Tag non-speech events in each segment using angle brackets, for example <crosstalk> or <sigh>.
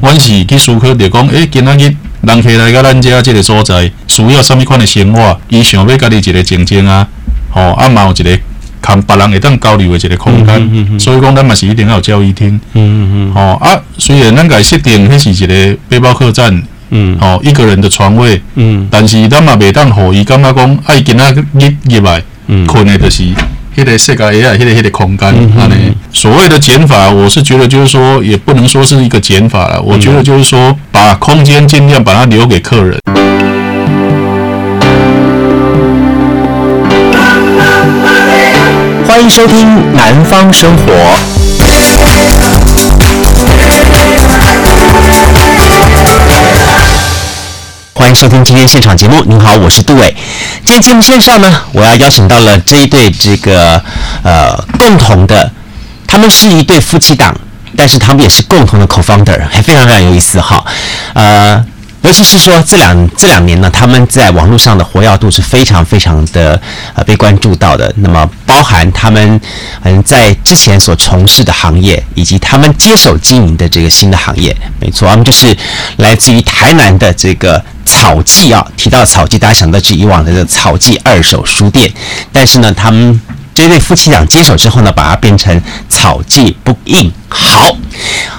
阮是去思考，着讲，诶，今仔日人客来到咱遮这个所在，需要什物款的生活？伊想要家己一个静静啊，吼、哦，啊，嘛有一个同别人会当交流的一个空间。嗯嗯嗯、所以讲，咱嘛是一定要有交谊厅。嗯嗯嗯。吼、哦，啊，虽然咱家设定迄是一个背包客栈，嗯，吼、哦，一个人的床位，嗯，但是咱嘛袂当互伊感觉讲，爱今仔日入来，嗯，困的就是。迄个世界也啊，迄个迄个空间，啊呢，所谓的减法，我是觉得就是说，也不能说是一个减法了。我觉得就是说，把空间尽量把它留给客人。欢迎收听《南方生活》。欢迎收听今天现场节目。您好，我是杜伟。今天节目线上呢，我要邀请到了这一对这个呃共同的，他们是一对夫妻档，但是他们也是共同的 co-founder，还非常非常有意思哈。呃，尤其是说这两这两年呢，他们在网络上的活跃度是非常非常的呃被关注到的。那么包含他们嗯在之前所从事的行业，以及他们接手经营的这个新的行业，没错，他们就是来自于台南的这个。草记啊，提到草记，大家想到是以往的这个草记二手书店，但是呢，他们这对夫妻俩接手之后呢，把它变成草记 Book In。好，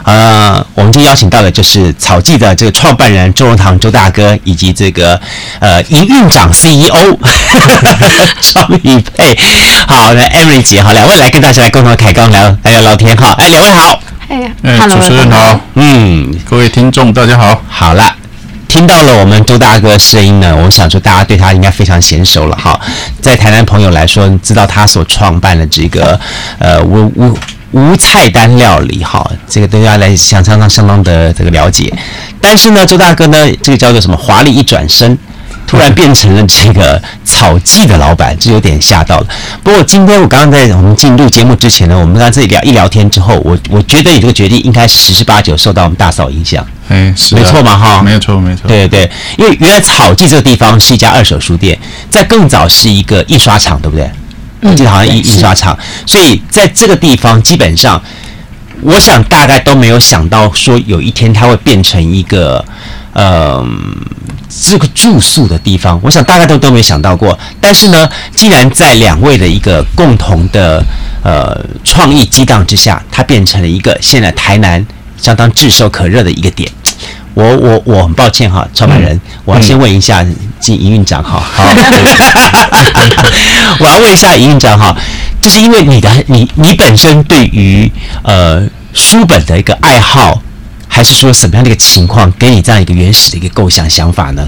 呃，我们就邀请到的就是草记的这个创办人周荣堂周大哥，以及这个呃营运长 CEO <laughs> 张宇佩。好，那 Emily 姐，好，两位来跟大家来共同开杠聊，来聊聊天。哈，哎，两位好。哎，哎，主持人好。嗯，各位听众大家好。好了。听到了我们周大哥的声音呢，我想说大家对他应该非常娴熟了哈。在台南朋友来说，知道他所创办的这个呃无无无菜单料理哈，这个大家来想相当相当的这个了解。但是呢，周大哥呢，这个叫做什么华丽一转身。突然变成了这个草记的老板，这有点吓到了。不过今天我刚刚在我们进入节目之前呢，我们在这里聊一聊天之后，我我觉得你这个决定应该是十之八九受到我们大嫂影响。哎，是没错嘛哈，没有错没错。对对对，因为原来草记这个地方是一家二手书店，在更早是一个印刷厂，对不对？我记得好像印印刷厂，所以在这个地方基本上，我想大概都没有想到说有一天它会变成一个。呃，这个住宿的地方，我想大家都都没想到过。但是呢，既然在两位的一个共同的呃创意激荡之下，它变成了一个现在台南相当炙手可热的一个点。我我我很抱歉哈，创办人，嗯、我要先问一下经营运长哈。好，<laughs> 我要问一下营运长哈，就是因为你的你你本身对于呃书本的一个爱好。还是说什么样的一个情况给你这样一个原始的一个构想想法呢？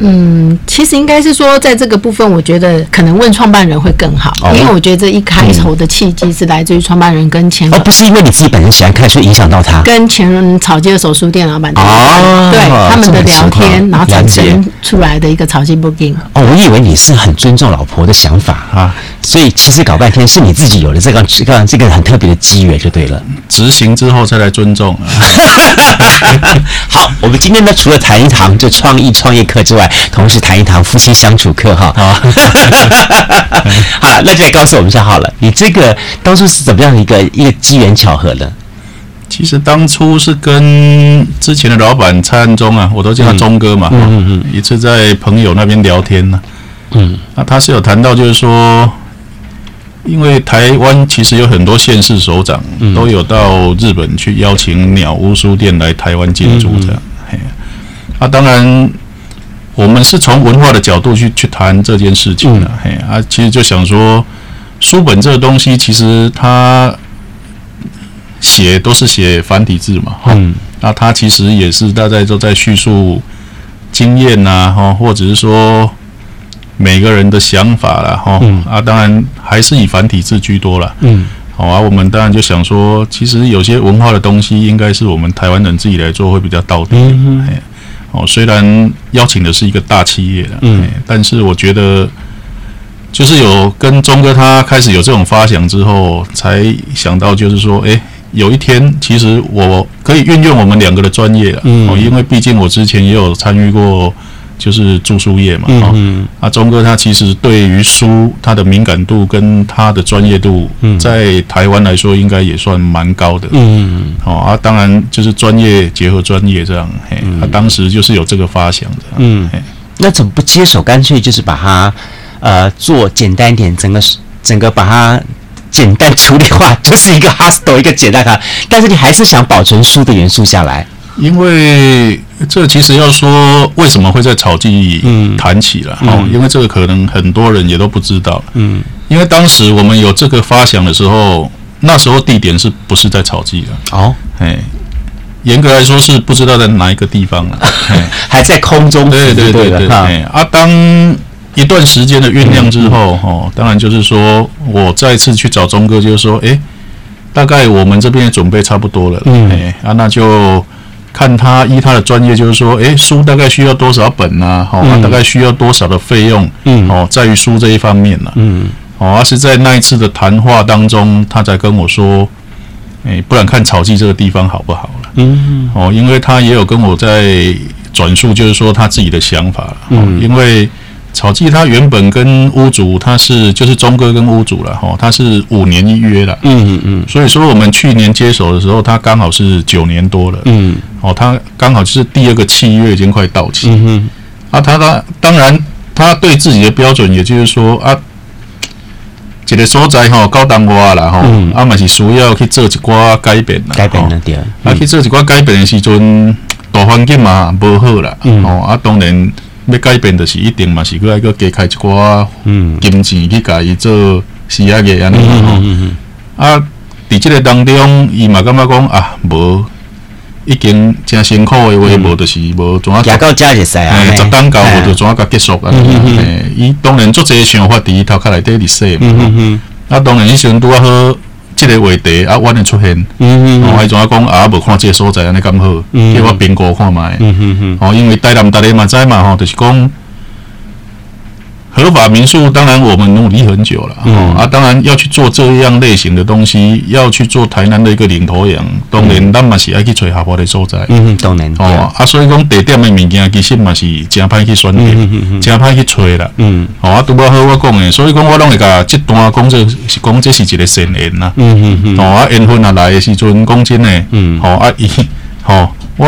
嗯，其实应该是说，在这个部分，我觉得可能问创办人会更好，哦、因为我觉得这一开头的契机是来自于创办人跟前哦，不是因为你自己本身喜欢看书影响到他，跟前任草记二手书店老板哦，对他们的聊天，然后产生出来的一个草记 Book In。哦，我以为你是很尊重老婆的想法啊，所以其实搞半天是你自己有了这个这个这个很特别的机缘就对了，执行之后再来尊重。<laughs> 好，我们今天呢，除了谈一堂就创意创业课之外，同时谈一堂夫妻相处课哈。好，<laughs> 好了，那就来告诉我们一下好了，你这个当初是怎么样的一个一个机缘巧合呢？其实当初是跟之前的老板蔡安忠啊，我都叫他忠哥嘛。嗯嗯嗯。一次在朋友那边聊天呢，嗯，那他是有谈到，就是说，因为台湾其实有很多县市首长都有到日本去邀请鸟屋书店来台湾进驻这样。嘿，啊，当然。我们是从文化的角度去去谈这件事情的，嗯、嘿。啊，其实就想说，书本这个东西，其实它写都是写繁体字嘛，嗯，那它其实也是大家都在叙述经验呐，哈，或者是说每个人的想法啦，哈，嗯、啊，当然还是以繁体字居多了，嗯，好啊，我们当然就想说，其实有些文化的东西，应该是我们台湾人自己来做会比较到底，嗯哼。哦，虽然邀请的是一个大企业的，嗯，但是我觉得，就是有跟钟哥他开始有这种发想之后，才想到就是说，哎，有一天其实我可以运用我们两个的专业了，嗯，因为毕竟我之前也有参与过就是着书业嘛，啊，嗯、啊，钟哥他其实对于书他的敏感度跟他的专业度，在台湾来说应该也算蛮高的，嗯，哦，啊，当然就是专业结合专业这样，嘿，他当时就是有这个发想的，嗯，那怎么不接手，干脆就是把它呃做简单一点，整个整个把它简单处理化，<laughs> 就是一个 hostel 一个简单卡，但是你还是想保存书的元素下来。因为这其实要说为什么会在草记谈起了哦，因为这个可能很多人也都不知道。嗯，因为当时我们有这个发想的时候，那时候地点是不是在草记的？哦，哎，严格来说是不知道在哪一个地方了，<laughs> 还在空中。对对对对，哎，啊，当一段时间的酝酿之后，哦，当然就是说我再次去找钟哥，就是说，哎，大概我们这边准备差不多了，嗯，哎，啊，那就。看他依他的专业，就是说，诶，书大概需要多少本呢？好，大概需要多少的费用？嗯，哦，在于书这一方面呢，嗯，哦，而是在那一次的谈话当中，他才跟我说，诶，不然看草记这个地方好不好了？嗯，哦，因为他也有跟我在转述，就是说他自己的想法，嗯，因为。草记他原本跟屋主他是就是钟哥跟屋主了哈，他是五年一约了，嗯嗯嗯，所以说我们去年接手的时候，他刚好是九年多了，嗯，哦，他刚好就是第二个契约已经快到期，嗯哼，啊，他他当然他对自己的标准，也就是说啊，一个所在哈高档化了哈，啊嘛是需要去做一寡改变了，改变了点，啊。去做一寡改变的时阵，大环境嘛不好了，哦，啊当然。要改变的是一定嘛，是过来个加开一寡金钱去甲伊做事业个安尼吼。啊，伫即个当中，伊嘛感觉讲啊，无已经真辛苦的话，无就是无怎啊。加到遮就使啊，十单到无就怎啊甲结束啊。诶，伊当然做这个想法，伫伊头壳内底伫说嘛。啊，当然伊时阵拄啊好。这个话题啊，我的出现，哦，还怎啊讲啊？无看即个所在安尼咁好，叫我评估看觅。哦，因为台南大家嘛知嘛吼，就是讲。合法民宿，当然我们努力很久了，嗯。啊，当然要去做这样类型的东西，要去做台南的一个领头羊，当然咱嘛是爱去找合法的所在，嗯，当然，哦，啊，所以讲地点的物件其实嘛是真歹去选择，真歹去找啦，嗯，哦，啊，拄好好我讲的，所以讲我拢会甲这段讲这是讲这是一个善缘呐，嗯嗯嗯，哦，啊，缘分啊来的时阵讲真诶，嗯，好啊，伊，好，我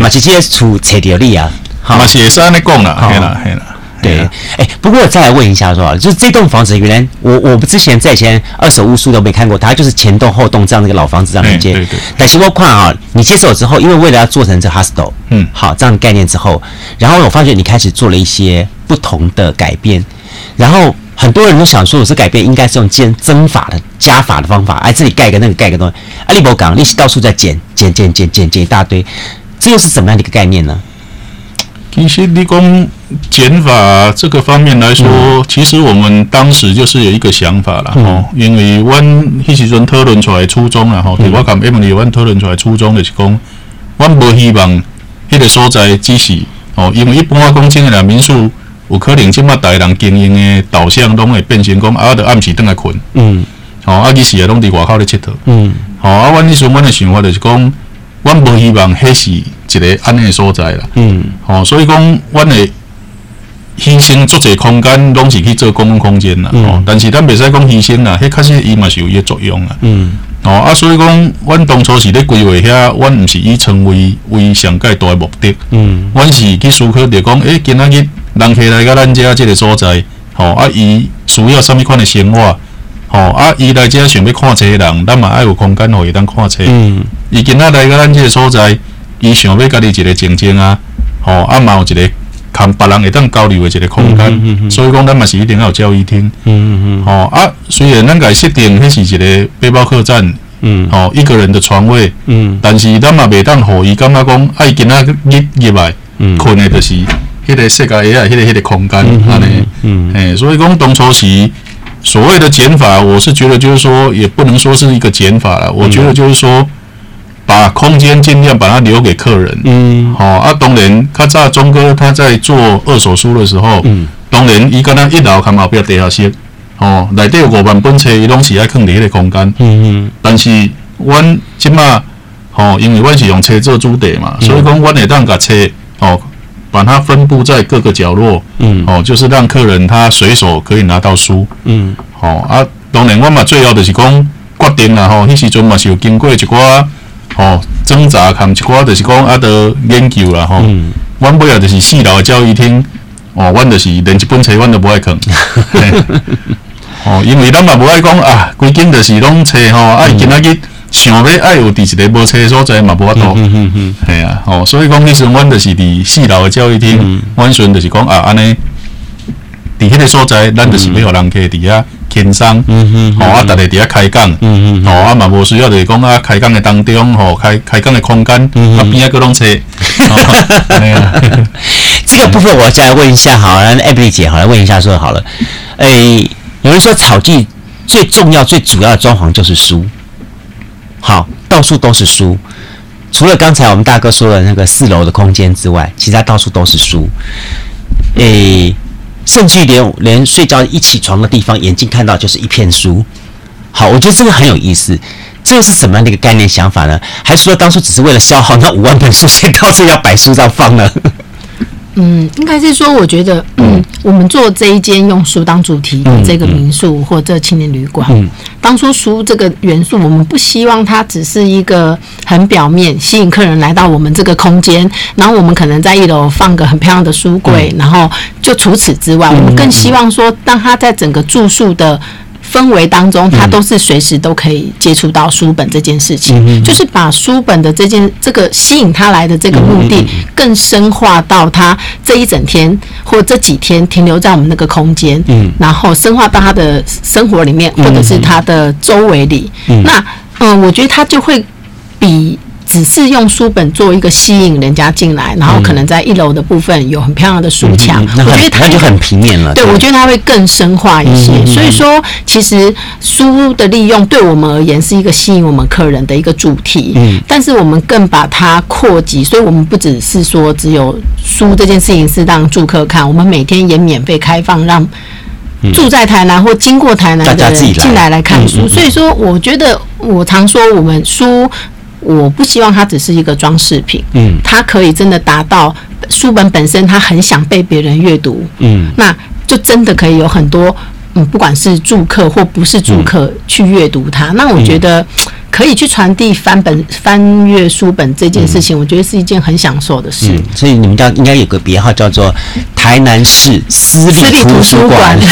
嘛是这厝找着你啊，嘛是会使安尼讲啦，系啦，系啦。对，哎，不过我再来问一下，说，就是这栋房子原来我我之前在以前二手屋书都没看过，它就是前栋后栋这样的一个老房子这样接。对对。但是我看啊，你接手之后，因为为了要做成这 hostel，嗯，好这样的概念之后，然后我发觉你开始做了一些不同的改变，然后很多人都想说，我这改变应该是用减增法的加法的方法，哎，这里盖个那个盖个东西，阿利伯讲，利息到处在减减减减减减一大堆，这又是怎么样的一个概念呢？其实你讲减法这个方面来说，嗯、其实我们当时就是有一个想法了吼，嗯、因为阮迄时阵讨论出来初衷啦吼，我讲 Emily 阮讨论出来初衷就是讲，阮无希望迄个所在只是哦，因为一般我讲真诶啦，民宿有可能即马大人经营诶导向拢会变成讲啊，着暗时倒来困，嗯，吼啊，伊时也拢伫外口咧佚佗，嗯，吼啊，阮迄时阵阮诶想法就是讲。阮无希望迄是一个安尼所在啦，嗯，吼，所以讲，阮会牺牲足侪空间，拢是去做公共空间啦，吼、嗯，但是咱袂使讲牺牲啦，迄确实伊嘛是有伊个作用啦，嗯，哦啊，所以讲，阮当初是咧规划遐，阮毋是以成为为上盖大个目的，嗯，阮是去思考着讲，诶、欸，今仔日人客来到咱遮即个所在，吼啊，伊需要啥物款的生活。吼啊！伊来遮想要看册的人，咱嘛爱有空间，互伊当看册。嗯。伊今仔来到咱这个所在，伊想要家己一个静静啊，吼啊嘛有一个看别人会当交流的一个空间。嗯嗯嗯。所以讲，咱嘛是一定要有交易厅。嗯嗯嗯。哦啊！虽然咱个设定迄是一个背包客栈。嗯。哦，一个人的床位。嗯。但是咱嘛袂当互伊感觉讲，爱今仔日入来，嗯，困的就是迄个世界诶啊，迄个迄个空间安尼。嗯。诶，所以讲当初是。所谓的减法，我是觉得就是说，也不能说是一个减法了。我觉得就是说，把空间尽量把它留给客人。嗯，好啊。当然，较早钟哥他在做二手书的时候，嗯，当然伊跟他一楼看后壁地下室，哦，内底有五万本册，伊拢是爱放伫迄个空间。嗯嗯。但是，阮即马，吼，因为阮是用册做主题嘛，所以讲，阮会当甲册，哦。把它分布在各个角落，嗯，哦，就是让客人他随手可以拿到书，嗯，哦啊，当然我嘛最后就是讲决定了吼，迄时阵嘛是有经过一寡哦挣扎，含一寡就是讲啊得研究啦吼，嗯，阮尾仔就是四楼的教育厅，哦，阮就是连一本册阮都不爱看，<laughs> 哦，因为咱嘛不爱讲啊，规间就是拢册吼，啊，今仔日。想要爱有伫一个无车所在嘛，无法度，系啊，哦，所以讲，迄时阮就是伫四楼的教育厅，阮阵就是讲啊，安尼伫迄个所在，咱就是要互人客伫遐轻松，吼啊，逐个伫遐开讲，吼啊嘛无需要就是讲啊，开讲的当中，吼开开讲的空间，啊边啊搁拢车，系啊，<laughs> <laughs> 这个部分我再来问一下，好，让 Emily 姐好来问一下说好了，诶，有人说草地最重要、最主要的装潢就是书。好，到处都是书，除了刚才我们大哥说的那个四楼的空间之外，其他到处都是书。诶，甚至连连睡觉一起床的地方，眼睛看到就是一片书。好，我觉得这个很有意思。这个是什么样的一个概念想法呢？还是说当初只是为了消耗那五万本书，<laughs> 先到处要摆书上放呢？嗯，应该是说，我觉得，嗯，我们做这一间用书当主题的这个民宿或者青年旅馆，嗯，当初书这个元素，我们不希望它只是一个很表面吸引客人来到我们这个空间，然后我们可能在一楼放个很漂亮的书柜，然后就除此之外，我们更希望说，当它在整个住宿的。氛围当中，他都是随时都可以接触到书本这件事情，嗯、就是把书本的这件这个吸引他来的这个目的，更深化到他这一整天或这几天停留在我们那个空间，嗯，然后深化到他的生活里面，或者是他的周围里，嗯、那嗯，我觉得他就会比。只是用书本做一个吸引人家进来，然后可能在一楼的部分有很漂亮的书墙，嗯嗯、我觉得它就很平面了。对，对我觉得它会更深化一些。嗯、所以说，其实书的利用对我们而言是一个吸引我们客人的一个主题。嗯，但是我们更把它扩及，所以我们不只是说只有书这件事情是让住客看，我们每天也免费开放让住在台南或经过台南的人进来来看书。所以说，我觉得我常说我们书。我不希望它只是一个装饰品，嗯，它可以真的达到书本本身，它很想被别人阅读，嗯，那就真的可以有很多，嗯，不管是住客或不是住客去阅读它，那我觉得。可以去传递翻本翻阅书本这件事情，我觉得是一件很享受的事。嗯，所以你们家应该有个别号叫做台南市私立图书馆。<laughs>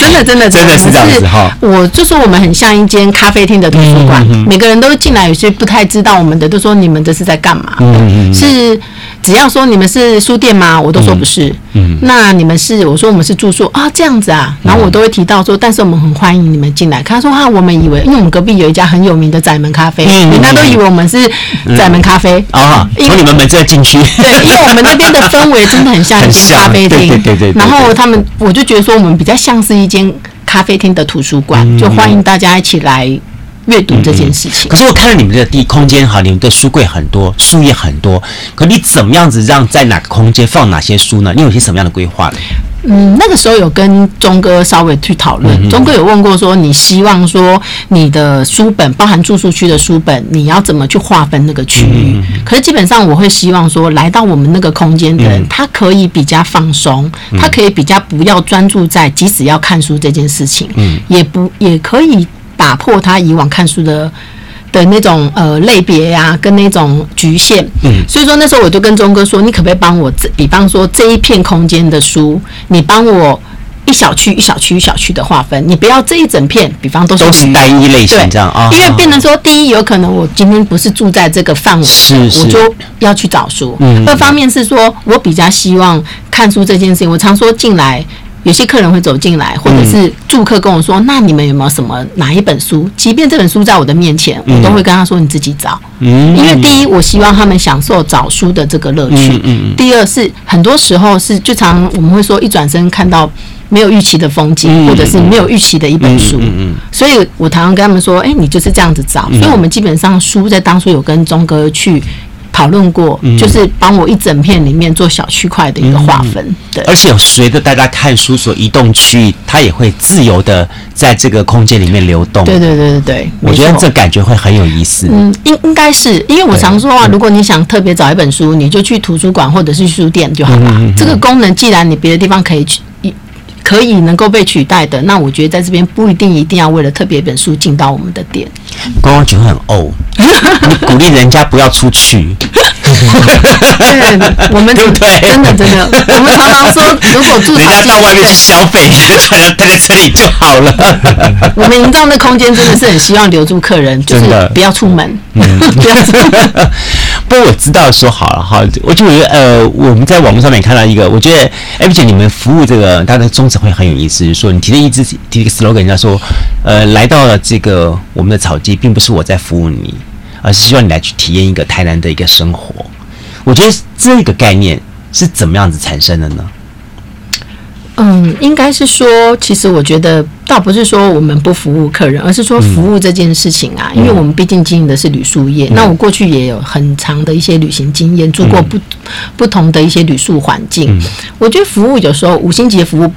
真的，真的，真的是这样子哈。我就说我们很像一间咖啡厅的图书馆，每个人都进来，有些不太知道我们的，都说你们这是在干嘛的？是。只要说你们是书店吗？我都说不是。嗯，那你们是？我说我们是住宿啊，这样子啊。然后我都会提到说，但是我们很欢迎你们进来。他说啊，我们以为，因为我们隔壁有一家很有名的窄门咖啡，人家都以为我们是窄门咖啡啊。从你们门这进去，对，因为我们那边的氛围真的很像一间咖啡厅。对对对。然后他们，我就觉得说，我们比较像是一间咖啡厅的图书馆，就欢迎大家一起来。阅读这件事情，可是我看到你们的地空间哈，你们的书柜很多，书也很多。可你怎么样子让在哪个空间放哪些书呢？你有些什么样的规划呢？嗯，那个时候有跟钟哥稍微去讨论，钟、嗯、哥有问过说，你希望说你的书本包含住宿区的书本，你要怎么去划分那个区域？嗯、可是基本上我会希望说，来到我们那个空间的人，嗯、他可以比较放松，嗯、他可以比较不要专注在即使要看书这件事情，嗯，也不也可以。打破他以往看书的的那种呃类别呀，跟那种局限。嗯，所以说那时候我就跟钟哥说，你可不可以帮我，比方说这一片空间的书，你帮我一小区一小区一小区的划分，你不要这一整片，比方都是都是单一类型这样啊。因为变成说，第一有可能我今天不是住在这个范围，是是我就要去找书。嗯，二方面是说我比较希望看书这件事情，我常说进来。有些客人会走进来，或者是住客跟我说：“嗯、那你们有没有什么哪一本书？即便这本书在我的面前，嗯、我都会跟他说：你自己找。嗯，因为第一，我希望他们享受找书的这个乐趣。嗯，嗯，嗯第二是很多时候是就常我们会说，一转身看到没有预期的风景，或者是没有预期的一本书。嗯，嗯，嗯所以我常常跟他们说：哎，你就是这样子找。所以我们基本上书在当初有跟钟哥去。讨论过，嗯、就是帮我一整片里面做小区块的一个划分。嗯、对，而且随着大家看书所移动区域，它也会自由的在这个空间里面流动。对对对对对，我觉得这感觉会很有意思。嗯，应应该是，因为我常说啊，如果你想特别找一本书，你就去图书馆或者是书店就好了。这个功能既然你别的地方可以去。可以能够被取代的，那我觉得在这边不一定一定要为了特别一本书进到我们的店。观光局很欧，你鼓励人家不要出去。对，我们 <laughs> 对不对？真的真的，我们常常说，如果住人家到外面去消费，你就待在这里就好了。我们营造的空间真的是很希望留住客人，就是不要出门，嗯，不要出门。不过我知道说好了哈，我就觉得呃，我们在网络上面看到一个，我觉得哎，毕竟你们服务这个，它的宗旨会很有意思，就是说你提的一支提一个 slogan，人家说呃，来到了这个我们的草地，并不是我在服务你。而是希望你来去体验一个台南的一个生活。我觉得这个概念是怎么样子产生的呢？嗯，应该是说，其实我觉得倒不是说我们不服务客人，而是说服务这件事情啊，嗯、因为我们毕竟经营的是旅宿业。嗯、那我过去也有很长的一些旅行经验，住过不、嗯、不同的一些旅宿环境。嗯、我觉得服务有时候五星级的服务。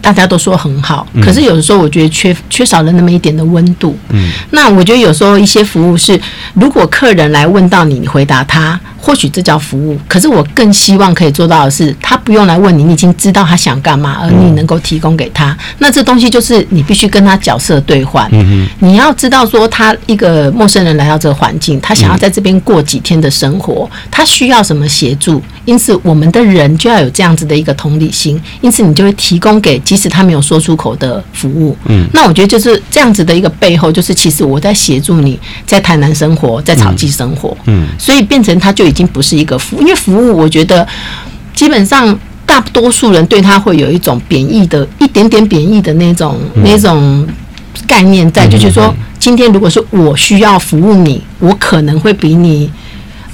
大家都说很好，可是有的时候我觉得缺缺少了那么一点的温度。嗯，那我觉得有时候一些服务是，如果客人来问到你，你回答他。或许这叫服务，可是我更希望可以做到的是，他不用来问你，你已经知道他想干嘛，而你能够提供给他。那这东西就是你必须跟他角色兑换。嗯，你要知道说，他一个陌生人来到这个环境，他想要在这边过几天的生活，他需要什么协助？因此，我们的人就要有这样子的一个同理心。因此，你就会提供给即使他没有说出口的服务。嗯，那我觉得就是这样子的一个背后，就是其实我在协助你在台南生活，在草鸡生活。嗯，所以变成他就。已经不是一个服务，因为服务，我觉得基本上大多数人对他会有一种贬义的、一点点贬义的那种、嗯、那种概念在，就是说，今天如果是我需要服务你，我可能会比你，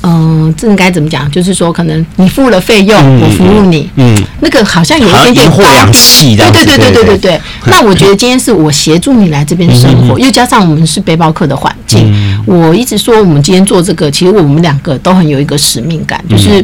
嗯、呃，这应该怎么讲？就是说，可能你付了费用，嗯、我服务你，嗯，那个好像有一点点高气，对对对对对对对。那我觉得今天是我协助你来这边生活，嗯、又加上我们是背包客的环境。嗯我一直说，我们今天做这个，其实我们两个都很有一个使命感，就是，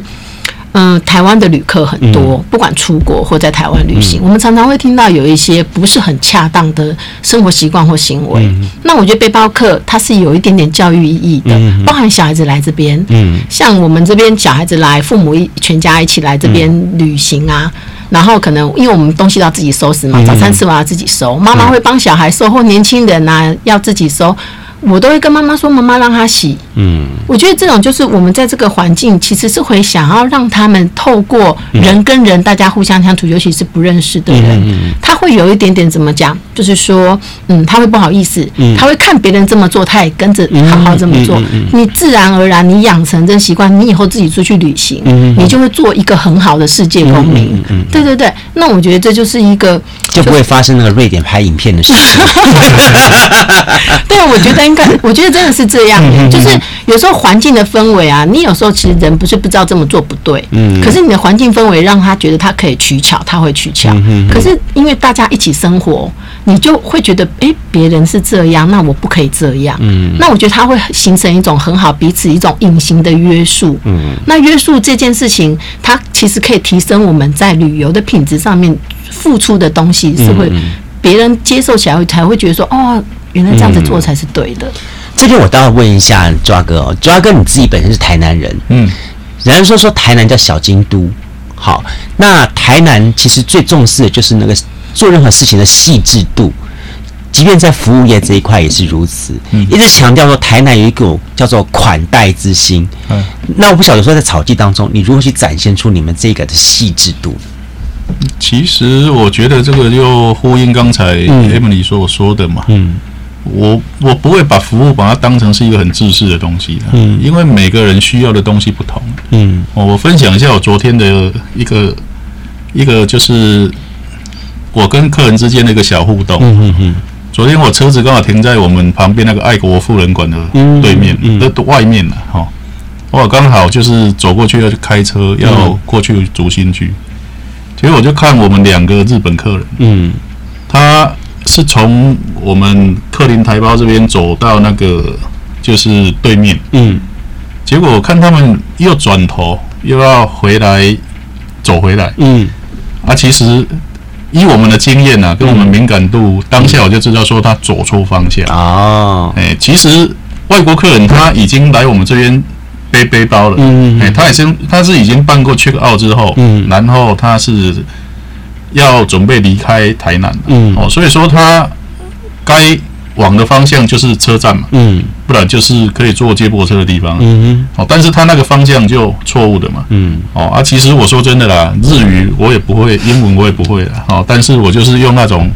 嗯、呃，台湾的旅客很多，不管出国或在台湾旅行，我们常常会听到有一些不是很恰当的生活习惯或行为。那我觉得背包客他是有一点点教育意义的，包含小孩子来这边，像我们这边小孩子来，父母一全家一起来这边旅行啊，然后可能因为我们东西都要自己收拾嘛，早餐吃完要自己收，妈妈会帮小孩收，或年轻人啊要自己收。我都会跟妈妈说：“妈妈让他洗。”嗯，我觉得这种就是我们在这个环境，其实是会想要让他们透过人跟人，大家互相相处，尤其是不认识的人，他会有一点点怎么讲，就是说，嗯，他会不好意思，他会看别人这么做，他也跟着好好这么做。你自然而然，你养成这习惯，你以后自己出去旅行，你就会做一个很好的世界公民。对对对，那我觉得这就是一个就不会发生那个瑞典拍影片的事情。<laughs> 对，我觉得。应该，<laughs> 我觉得真的是这样，就是有时候环境的氛围啊，你有时候其实人不是不知道这么做不对，嗯，可是你的环境氛围让他觉得他可以取巧，他会取巧，可是因为大家一起生活，你就会觉得，哎，别人是这样，那我不可以这样，嗯，那我觉得他会形成一种很好彼此一种隐形的约束，嗯，那约束这件事情，它其实可以提升我们在旅游的品质上面付出的东西，是会别人接受起来才会觉得说，哦。原来这样子做才是对的。嗯、这边我倒要问一下抓哥哦，抓哥你自己本身是台南人，嗯，人家说说台南叫小京都，好，那台南其实最重视的就是那个做任何事情的细致度，即便在服务业这一块也是如此，嗯，一直强调说台南有一股叫做款待之心，嗯，那我不晓得说在草地当中，你如何去展现出你们这个的细致度？其实我觉得这个就呼应刚才 Emily 所说的嘛，嗯。我我不会把服务把它当成是一个很自私的东西的，嗯，因为每个人需要的东西不同，嗯，我分享一下我昨天的一个一个就是我跟客人之间的一个小互动，嗯嗯嗯，昨天我车子刚好停在我们旁边那个爱国富人馆的对面的外面了，哈，我刚好就是走过去要去开车要过去竹心区，结果我就看我们两个日本客人，嗯，他。是从我们克林台胞这边走到那个就是对面，嗯，结果我看他们又转头又要回来走回来，嗯，啊，其实以我们的经验啊，跟我们敏感度，嗯、当下我就知道说他走错方向。哦，哎，其实外国客人他已经来我们这边背背包了，嗯，哎，他已经他是已经办过 check out 之后，嗯，然后他是要准备离开台南，嗯，哦，所以说他该。往的方向就是车站嘛，嗯，不然就是可以坐接驳车的地方，嗯哼，哦，但是他那个方向就错误的嘛，嗯，哦啊，其实我说真的啦，日语我也不会，英文我也不会的，哦，但是我就是用那种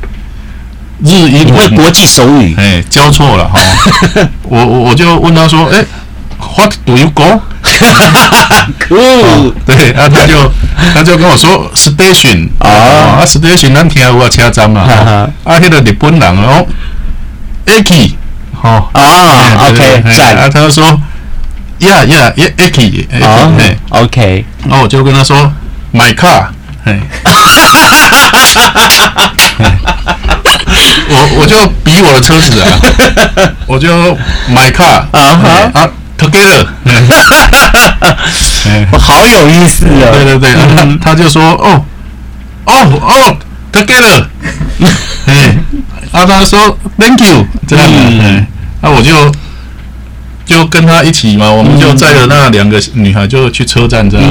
日英文国际手语，哎，交错了 <laughs> 哈，我我我就问他说，哎，What do you go？哦，对，啊，他就他就跟我说 Station 啊，Station 咱听有个车站嘛，啊，那个日本人哦。Aki，好啊，OK，赞。啊，他就说，Yeah，Yeah，Aki，哦，OK，然后我就跟他说，My car，嘿，<laughs> 我我就比我的车子啊，我就 My car，啊啊，Together，我 <laughs> 好有意思啊，对对对，他就说，哦，哦哦，Together，<laughs> 哎。啊，他说 Thank you，这样的，嗯，那我就就跟他一起嘛，我们就载着那两个女孩就去车站这样。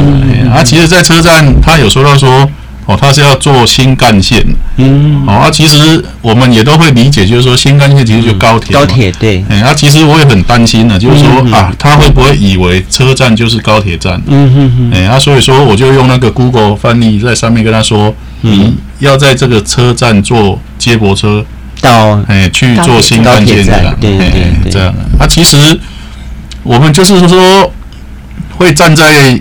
啊，其实，在车站他有说到说，哦，他是要做新干线，嗯，哦，啊，其实我们也都会理解，就是说新干线其实就高铁，高铁对。哎，啊，其实我也很担心的，就是说啊，他会不会以为车站就是高铁站？嗯哼哼。哎，啊，所以说我就用那个 Google 翻译在上面跟他说，你要在这个车站坐接驳车。到哎，去坐新干线这样，对对对，这样。啊，其实我们就是说，会站在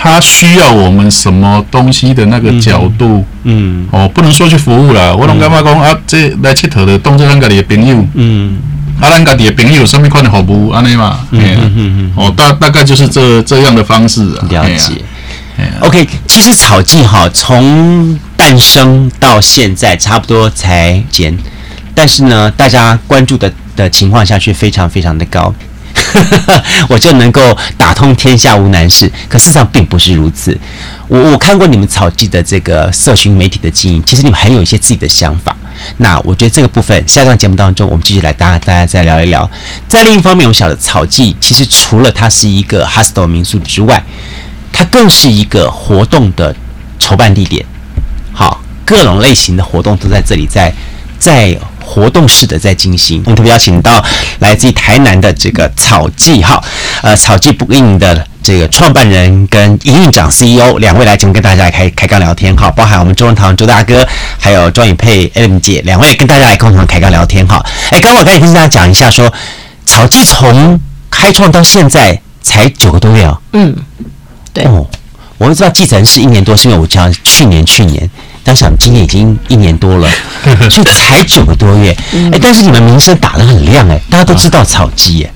他需要我们什么东西的那个角度，嗯，哦，不能说去服务了。我拢感觉讲啊，这来佚佗的，当作咱家己的朋友，嗯，啊，咱家己的朋友，什么款的服务，安尼嘛，嗯嗯嗯，哦，大大概就是这这样的方式啊。了解。OK，其实草记哈，从诞生到现在，差不多才减。但是呢，大家关注的的情况下却非常非常的高，<laughs> 我就能够打通天下无难事。可事实上并不是如此。我我看过你们草记的这个社群媒体的经营，其实你们还有一些自己的想法。那我觉得这个部分，下一档节目当中，我们继续来大家大家再聊一聊。在另一方面，我晓得草记其实除了它是一个 hostel 民宿之外，它更是一个活动的筹办地点。好，各种类型的活动都在这里，在在。活动式的在进行，我们特别邀请到来自于台南的这个草记哈，呃，草记 Book-in 的这个创办人跟营运长 CEO 两位来节目跟大家来开开杠聊天哈，包含我们周文堂周大哥，还有庄允佩 Ellen 姐两位跟大家来共同开杠聊天哈。哎，刚刚我刚才跟大家讲一下说，草记从开创到现在才九个多月哦。嗯，对。哦，我们知道继承是一年多，是因为我讲去年去年。想想今年已经一年多了，<laughs> 所以才九个多月，哎，但是你们名声打得很亮，哎，大家都知道草鸡，哎，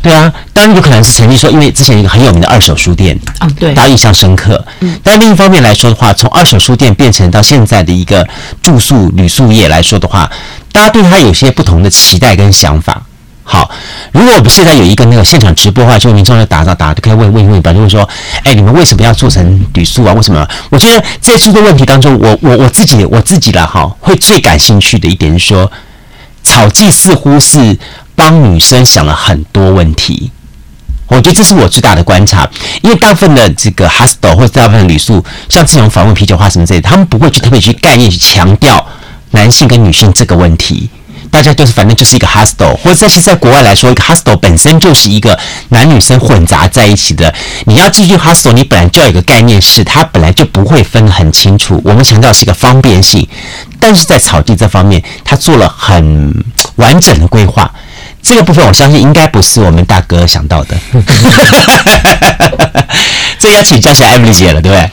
对啊，当然有可能是曾经说，因为之前一个很有名的二手书店，啊，对，大家印象深刻，嗯，但另一方面来说的话，从二手书店变成到现在的一个住宿旅宿业来说的话，大家对它有些不同的期待跟想法。好，如果我们现在有一个那个现场直播的话，就民众来打打打，就可以问问一问，比如说，哎，你们为什么要做成旅宿啊？为什么？我觉得在诸多问题当中，我我我自己我自己了哈，会最感兴趣的一点是说，草记似乎是帮女生想了很多问题，我觉得这是我最大的观察，因为大部分的这个 hostel 或者大部分的旅宿，像这种访问啤酒花什么之类，他们不会去特别去概念去强调男性跟女性这个问题。大家就是反正就是一个 hostel，或者在其实在国外来说，一个 hostel 本身就是一个男女生混杂在一起的。你要进去 hostel，你本来就要有个概念，是它本来就不会分得很清楚。我们强调是一个方便性，但是在草地这方面，它做了很完整的规划。这个部分我相信应该不是我们大哥想到的。<laughs> 这要请教一下 Emily 姐了，对不对？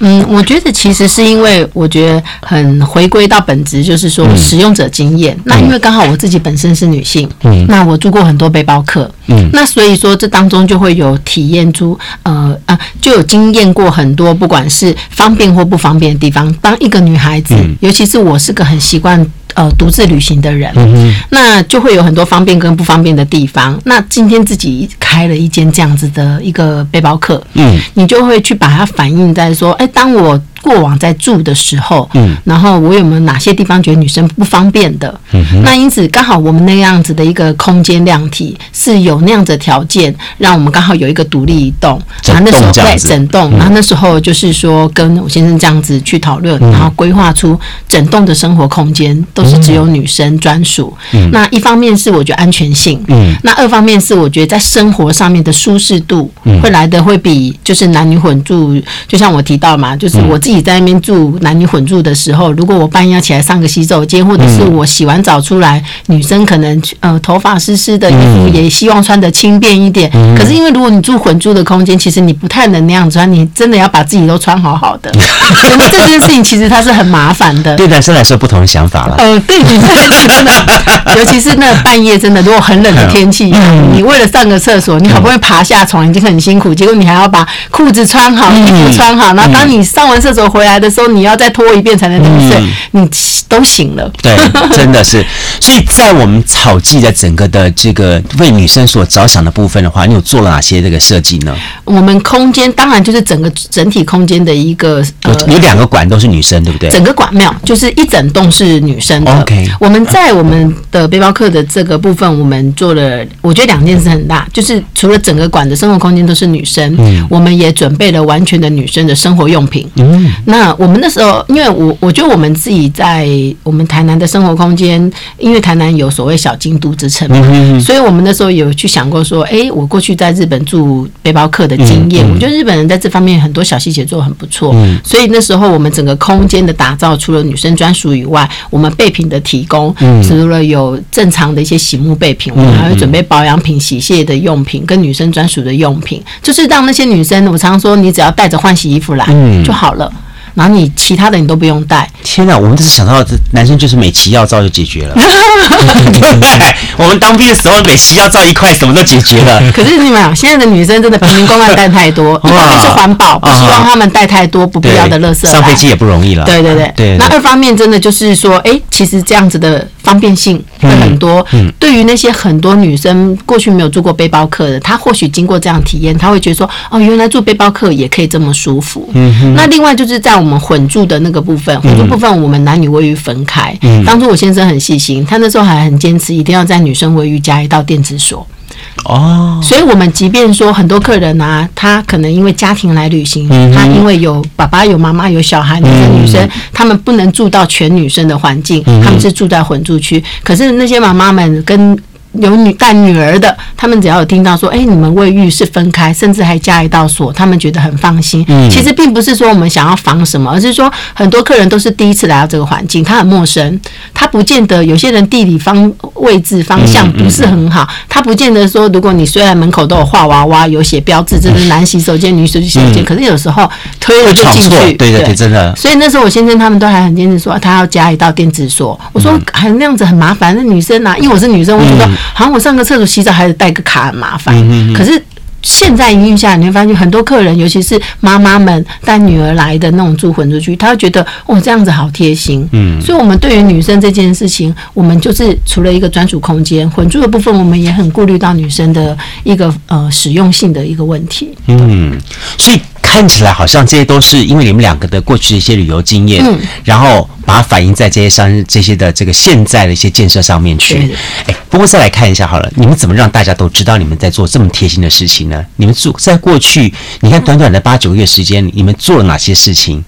嗯，我觉得其实是因为我觉得很回归到本质，就是说使用者经验。嗯、那因为刚好我自己本身是女性，嗯，那我做过很多背包客，嗯，那所以说这当中就会有体验出，呃呃，就有经验过很多，不管是方便或不方便的地方。当一个女孩子，嗯、尤其是我是个很习惯。呃，独自旅行的人，嗯、那就会有很多方便跟不方便的地方。那今天自己开了一间这样子的一个背包客，嗯，你就会去把它反映在说，哎，当我。过往在住的时候，嗯，然后我有没有哪些地方觉得女生不方便的？嗯哼，那因此刚好我们那样子的一个空间量体是有那样子的条件，让我们刚好有一个独立一栋，然后那时候在整栋，然后那时候就是说跟我先生这样子去讨论，然后规划出整栋的生活空间都是只有女生专属。嗯，那一方面是我觉得安全性，嗯，那二方面是我觉得在生活上面的舒适度会来的会比就是男女混住，就像我提到嘛，就是我。自己在那边住男女混住的时候，如果我半夜要起来上个洗手间，或者是我洗完澡出来，嗯、女生可能呃头发湿湿的，衣服也希望穿的轻便一点。嗯、可是因为如果你住混住的空间，其实你不太能那样穿，你真的要把自己都穿好好的。<laughs> 那这件事情其实它是很麻烦的。对男生来说不同的想法了。呃，对女生来说真的，<laughs> 尤其是那半夜真的，如果很冷的天气，嗯、你为了上个厕所，你好不容易爬下床已经很辛苦，结果你还要把裤子穿好，衣服穿好，然后当你上完厕所。回来的时候，你要再拖一遍才能入睡，嗯、你都醒了。对，真的是。所以在我们草记的整个的这个为女生所着想的部分的话，你有做了哪些这个设计呢？我们空间当然就是整个整体空间的一个呃，有两个馆都是女生，对不对？整个馆没有，就是一整栋是女生的。OK，我们在我们的背包客的这个部分，我们做了，我觉得两件事很大，就是除了整个馆的生活空间都是女生，嗯，我们也准备了完全的女生的生活用品，嗯。那我们那时候，因为我我觉得我们自己在我们台南的生活空间，因为台南有所谓小京都之称所以我们那时候有去想过说，哎，我过去在日本住背包客的经验，我觉得日本人在这方面很多小细节做得很不错，嗯、所以那时候我们整个空间的打造，除了女生专属以外，我们备品的提供，嗯、除了有正常的一些洗沐备品，我们还会准备保养品、洗卸的用品跟女生专属的用品，就是让那些女生，我常常说，你只要带着换洗衣服来就好了。嗯然后你其他的你都不用带。天哪，我们只是想到这男生就是美其药皂就解决了，<laughs> 对不对？我们当兵的时候美其药皂一块什么都解决了。<laughs> 可是你们现在的女生真的瓶瓶罐罐带太多，<laughs> 一方面是环保，不希望他们带太多不必要的垃圾。上飞机也不容易了。对对对对。那二方面真的就是说，哎，其实这样子的方便性会很多。嗯。对于那些很多女生过去没有住过背包客的，她或许经过这样体验，她会觉得说，哦，原来住背包客也可以这么舒服。嗯哼。那另外就是在我们混住的那个部分，混住部分我们男女卫浴分开。嗯，当初我先生很细心，他那时候还很坚持，一定要在女生卫浴加一道电子锁。哦，所以我们即便说很多客人啊，他可能因为家庭来旅行，他因为有爸爸、有妈妈、有小孩，男生女生，他们不能住到全女生的环境，他们是住在混住区。可是那些妈妈们跟有女带女儿的，他们只要有听到说，哎，你们卫浴是分开，甚至还加一道锁，他们觉得很放心。嗯，其实并不是说我们想要防什么，而是说很多客人都是第一次来到这个环境，他很陌生，他不见得有些人地理方位置方向不是很好，他不见得说，如果你虽然门口都有画娃娃，有写标志，这是男洗手间、女洗手间，可是有时候推了就进去，对对对，真的。所以那时候我先生他们都还很坚持说，他要加一道电子锁。我说还那样子很麻烦，那女生啊，因为我是女生，我觉得。好像我上个厕所洗澡还得带个卡，很麻烦。嗯、嗯可是现在营运下来，你会发现很多客人，尤其是妈妈们带女儿来的那种住混住区，他会觉得哦，这样子好贴心。嗯，所以我们对于女生这件事情，我们就是除了一个专属空间混住的部分，我们也很顾虑到女生的一个呃实用性的一个问题。嗯，所以。看起来好像这些都是因为你们两个的过去的一些旅游经验，嗯，然后把它反映在这些商这些的这个现在的一些建设上面去。哎，不过再来看一下好了，你们怎么让大家都知道你们在做这么贴心的事情呢？你们做在过去，你看短短的八九个月时间，你们做了哪些事情？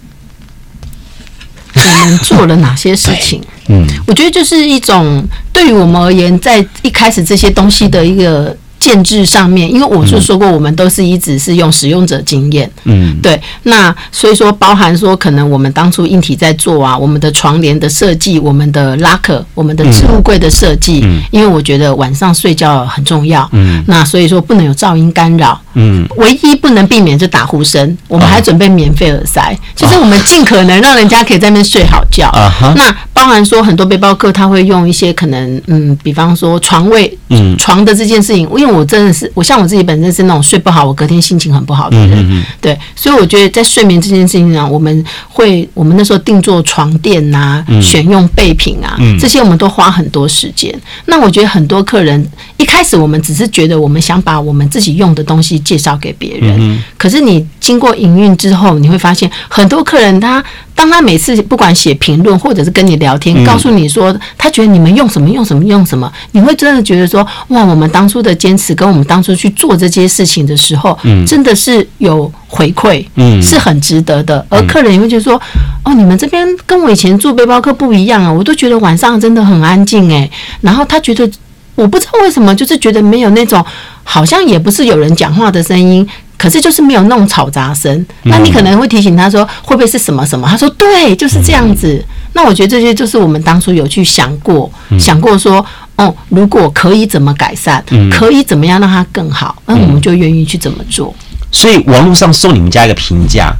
你们做了哪些事情？<laughs> 嗯，我觉得就是一种对于我们而言，在一开始这些东西的一个。建制上面，因为我就说过，我们都是一直是用使用者经验，嗯，对。那所以说，包含说，可能我们当初硬体在做啊，我们的床帘的设计，我们的拉克，我们的置物柜的设计，嗯，因为我觉得晚上睡觉很重要，嗯，那所以说不能有噪音干扰，嗯，唯一不能避免就打呼声，我们还准备免费耳塞，就是我们尽可能让人家可以在那边睡好觉，啊哈。那包含说很多背包客他会用一些可能，嗯，比方说床位，嗯，床的这件事情，因为我真的是，我像我自己本身是那种睡不好，我隔天心情很不好的人。嗯嗯，对，所以我觉得在睡眠这件事情上，我们会，我们那时候定做床垫呐、啊，选用备品啊，这些我们都花很多时间。那我觉得很多客人一开始我们只是觉得我们想把我们自己用的东西介绍给别人，可是你经过营运之后，你会发现很多客人他。当他每次不管写评论或者是跟你聊天，告诉你说他觉得你们用什么用什么用什么，你会真的觉得说哇，我们当初的坚持跟我们当初去做这些事情的时候，真的是有回馈，是很值得的。而客人也会觉得说哦，你们这边跟我以前做背包客不一样啊，我都觉得晚上真的很安静诶。然后他觉得我不知道为什么，就是觉得没有那种好像也不是有人讲话的声音。可是就是没有那种吵杂声，那你可能会提醒他说会不会是什么什么？他说对，就是这样子。那我觉得这些就是我们当初有去想过，想过说哦，如果可以怎么改善，可以怎么样让它更好，那我们就愿意去怎么做。所以网络上送你们家一个评价，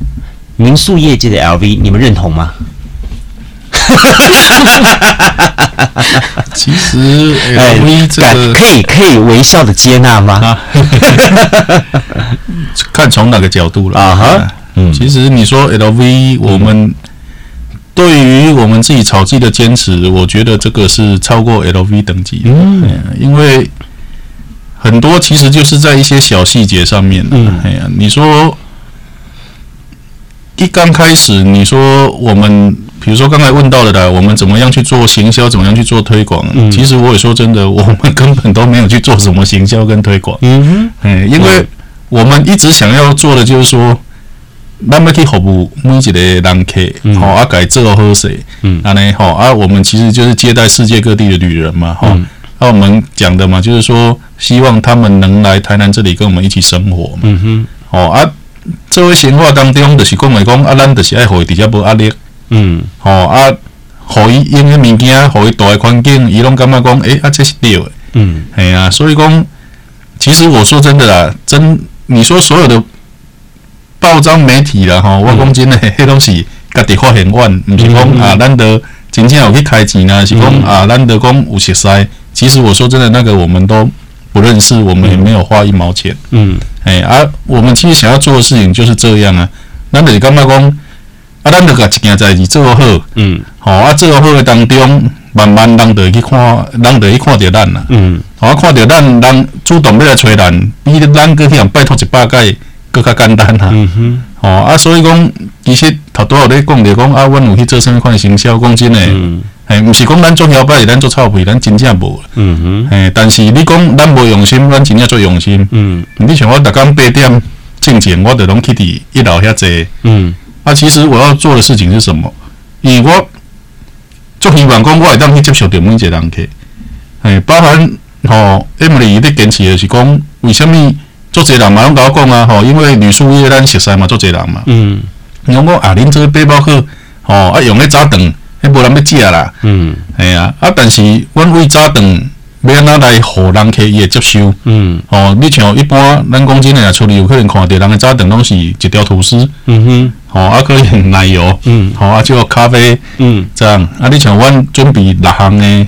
民宿业界的 LV，你们认同吗？<laughs> 其实 LV 这个可以可以微笑的接纳吗？<laughs> 看从哪个角度了啊哈。嗯，其实你说 LV，我们对于我们自己炒鸡的坚持，我觉得这个是超过 LV 等级的。嗯，因为很多其实就是在一些小细节上面。嗯，哎呀，你说一刚开始，你说我们。比如说刚才问到的，我们怎么样去做行销，怎么样去做推广？嗯、其实我也说真的，我们根本都没有去做什么行销跟推广。嗯哼，哎，因为我们一直想要做的就是说，慢慢去服务每一个人客，好啊，改做好势，嗯，啊呢，好啊，我们其实就是接待世界各地的旅人嘛，哈、嗯，那、啊、我们讲的嘛，就是说希望他们能来台南这里跟我们一起生活嘛，嗯哼，好啊，这位闲话当中就是讲来讲，啊，咱就是爱互伊底下无压力。嗯，好、哦、啊，互伊用个物件，互伊大个环境，伊拢感觉讲，诶、欸，啊，这是对的。嗯，系啊，所以讲，其实我说真的啦，真你说所有的报章媒体啦，吼，我讲真的，迄拢是家己发现阮，毋是讲啊，咱得真正有去开钱啊，是讲啊，咱得讲有熟悉。其实我说真的，那个我们都不认识，我们也没有花一毛钱。嗯，诶，啊，我们其实想要做的事情就是这样啊，咱得感觉讲。啊，咱着甲一件代志做好，嗯，吼啊，做好诶当中，慢慢人就会去看，人就会去看着咱啦，嗯，吼啊，看着咱，人主动要来找咱，比咱搁去人拜托一百届搁较简单啦，嗯哼，吼啊，所以讲，其实头拄仔有咧讲着讲啊，阮有去做甚物款行销，讲真诶，嗯，诶，毋是讲咱做摇摆，咱做臭屁，咱真正无，嗯哼，诶，但是你讲咱无用心，咱真正做用心，嗯，你像我逐工八点进前，我着拢去伫一楼遐坐，嗯。啊，其实我要做的事情是什么？以我做希望讲，我会当去接受到每一个人客，哎，包含吼，Emily 的坚持的是讲，为什么做侪人嘛拢甲我讲啊？吼，因为旅宿业咱熟悉嘛，做侪人嘛。嗯。你讲啊，恁这个背包客，吼啊用咧早顿，迄无人要食啦。嗯。哎呀，啊，但是阮为早顿。要安怎来互人客伊会接受？嗯，哦，你像一般咱讲真诶，出去有可能看到人诶早顿拢是一条吐司，嗯哼，哦，啊，可以奶油，嗯，好啊，就咖啡，嗯，这样，啊，你像阮准备六项诶，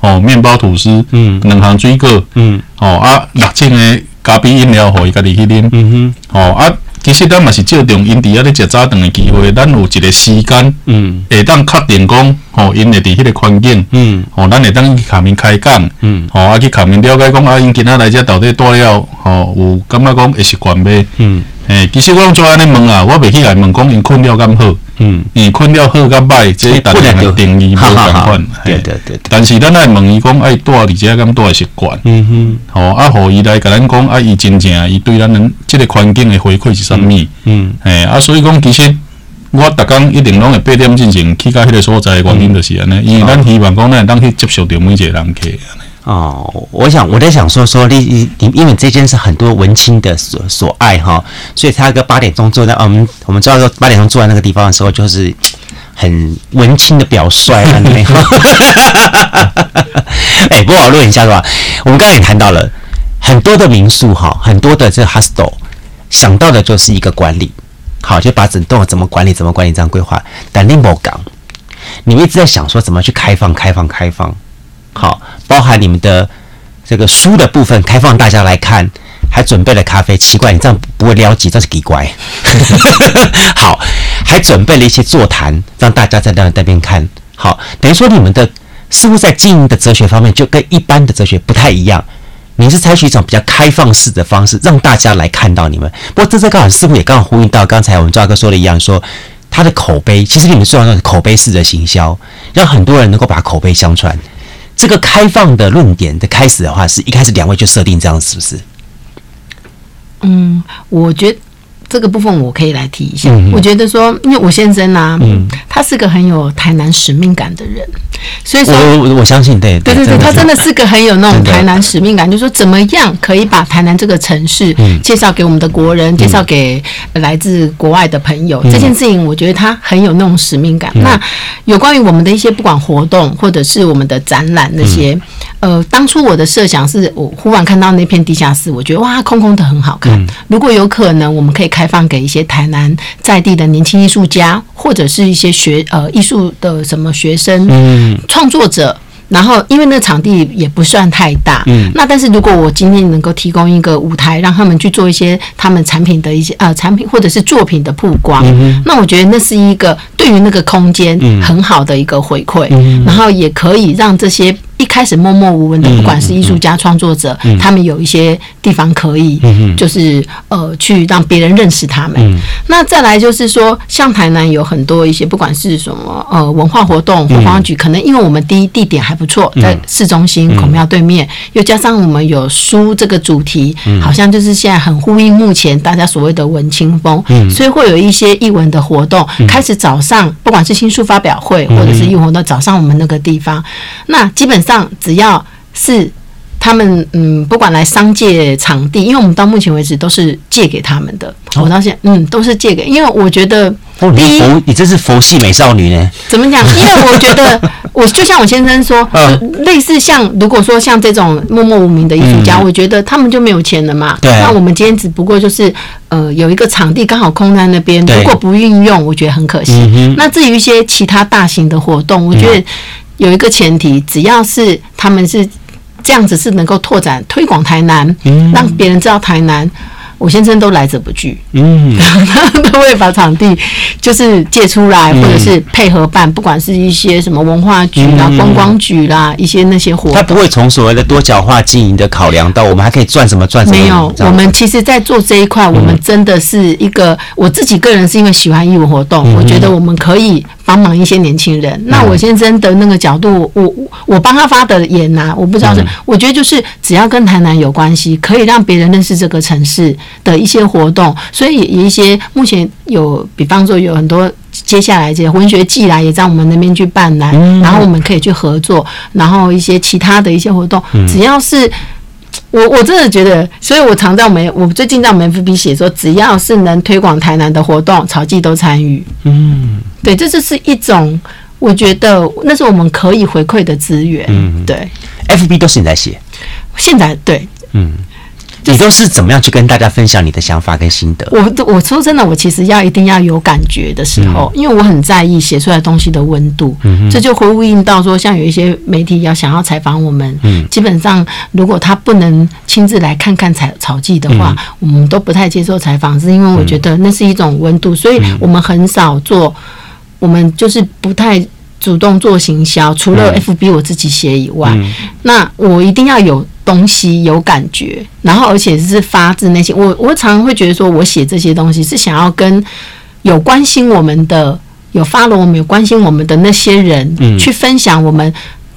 哦，面包吐司，嗯，两项水果，嗯，哦，啊，六种诶咖啡饮料，互伊家己去啉，嗯哼，哦，啊。其实咱嘛是借重因伫遐咧食早顿的机会，咱有一个时间，嗯，会当确定讲，吼，因会伫迄个环境，嗯，吼，咱会当去下面开讲，嗯，吼，啊去下面了解讲，啊，因今仔来遮到底住了，吼，有感觉讲会习惯袂，嗯，诶，其实我拢做安尼问啊，我袂去来问讲因困了敢好。嗯，因困了好甲歹，这大家的定义无共款。<laughs> 对对对。但是咱爱问伊讲爱住伫遮敢住的习惯。嗯哼。吼啊，互伊来甲咱讲啊，伊真正伊对咱能这个环境的回馈是啥物？嗯。诶啊，所以讲其实我逐工一定拢会八点进前去到迄个所在的原因就是安尼，因为咱希望讲咱会当去接受着每一个人客。哦，我想我在想说说你你因为这间是很多文青的所所爱哈，所以他个八点钟坐在我们我们知道说八点钟坐在那个地方的时候，就是很文青的表率啊，你没有？哎，不好论一下是吧？我们刚才也谈到了很多的民宿哈，很多的这个 hostel，想到的就是一个管理，好就把整栋怎么管理怎么管理这样规划，但另某港，你们一直在想说怎么去开放开放开放。好，包含你们的这个书的部分，开放大家来看，还准备了咖啡。奇怪，你这样不会撩急，这是奇怪。<laughs> 好，还准备了一些座谈，让大家在那那边看。好，等于说你们的似乎在经营的哲学方面，就跟一般的哲学不太一样。你是采取一种比较开放式的方式，让大家来看到你们。不过这次刚好似乎也刚好呼应到刚才我们赵哥说的一样，说他的口碑，其实你们是用那种口碑式的行销，让很多人能够把口碑相传。这个开放的论点的开始的话，是一开始两位就设定这样，是不是？嗯，我觉得。这个部分我可以来提一下。嗯、我觉得说，因为我先生啊，嗯，他是个很有台南使命感的人，所以说，我我相信，对对对对，他真的是个很有那种台南使命感，就是说怎么样可以把台南这个城市介绍给我们的国人，嗯、介绍给来自国外的朋友，嗯、这件事情我觉得他很有那种使命感。嗯、那有关于我们的一些不管活动或者是我们的展览那些，嗯、呃，当初我的设想是我忽然看到那片地下室，我觉得哇，空空的很好看。嗯、如果有可能，我们可以开。放给一些台南在地的年轻艺术家，或者是一些学呃艺术的什么学生、嗯，创作者。然后，因为那场地也不算太大，嗯，那但是如果我今天能够提供一个舞台，让他们去做一些他们产品的一些呃产品或者是作品的曝光，嗯，那我觉得那是一个对于那个空间很好的一个回馈，嗯，然后也可以让这些。一开始默默无闻的，不管是艺术家、创作者，他们有一些地方可以，就是呃，去让别人认识他们。那再来就是说，像台南有很多一些，不管是什么呃文化活动，或观光局，可能因为我们第一地点还不错，在市中心孔庙对面，又加上我们有书这个主题，好像就是现在很呼应目前大家所谓的文青风，所以会有一些艺文的活动，开始早上不管是新书发表会，或者是艺文的，早上我们那个地方，那基本。上只要是他们嗯，不管来商借场地，因为我们到目前为止都是借给他们的。哦、我到现在嗯都是借给，因为我觉得你，你这是佛系美少女呢？怎么讲？<laughs> 因为我觉得我就像我先生说，呃、<laughs> 类似像如果说像这种默默无名的艺术家，嗯、我觉得他们就没有钱了嘛。对。那我们今天只不过就是呃有一个场地刚好空在那边，如果不运用，我觉得很可惜。嗯、那至于一些其他大型的活动，我觉得。嗯有一个前提，只要是他们是这样子，是能够拓展推广台南，嗯、让别人知道台南。我先生都来者不拒，嗯，<laughs> 他都会把场地就是借出来，或者是配合办，不管是一些什么文化局啦、观光局啦，一些那些活动，他不会从所谓的多角化经营的考量到我们还可以赚什么赚什么。没有，我们其实，在做这一块，我们真的是一个我自己个人是因为喜欢义文活动，我觉得我们可以帮忙一些年轻人。那我先生的那个角度，我我帮他发的言呐，我不知道是，我觉得就是只要跟台南有关系，可以让别人认识这个城市的一些活动，所以有一些目前有，比方说有很多接下来这些文学季啦，也在我们那边去办来，然后我们可以去合作，然后一些其他的一些活动，只要是我我真的觉得，所以我常在我们我最近在我们 FB 写说，只要是能推广台南的活动，草记都参与。嗯，对，这就是一种我觉得那是我们可以回馈的资源。嗯，对，FB 都是你在写，现在对，嗯。你都是怎么样去跟大家分享你的想法跟心得？我我说真的，我其实要一定要有感觉的时候，嗯、因为我很在意写出来东西的温度。嗯哼，这就会呼应到说，像有一些媒体要想要采访我们，嗯，基本上如果他不能亲自来看看采草记的话，嗯、我们都不太接受采访，是因为我觉得那是一种温度，所以我们很少做，我们就是不太主动做行销，除了 FB 我自己写以外，嗯、那我一定要有。东西有感觉，然后而且是发自内心。我我常常会觉得说，我写这些东西是想要跟有关心我们的、有 follow 我们、有关心我们的那些人去分享我们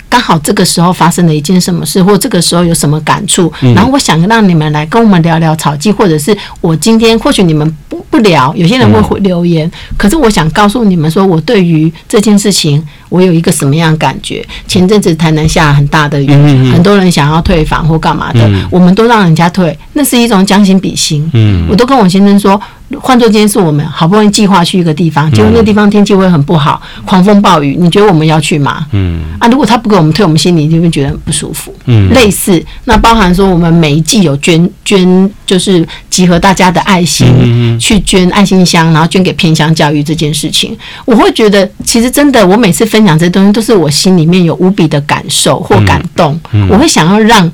刚好这个时候发生了一件什么事，或这个时候有什么感触。然后我想让你们来跟我们聊聊草鸡，或者是我今天或许你们不不聊，有些人会留言，可是我想告诉你们说，我对于这件事情。我有一个什么样的感觉？前阵子台南下很大的雨，很多人想要退房或干嘛的，嗯、我们都让人家退，那是一种将心比心。嗯，我都跟我先生说。换作今天是我们好不容易计划去一个地方，结果那个地方天气会很不好，狂风暴雨，你觉得我们要去吗？嗯，啊，如果他不给我们退，我们心里就会觉得很不舒服。嗯，类似那包含说我们每一季有捐捐，就是集合大家的爱心，嗯，去捐爱心箱，然后捐给偏乡教育这件事情，我会觉得其实真的，我每次分享这些东西都是我心里面有无比的感受或感动，我会想要让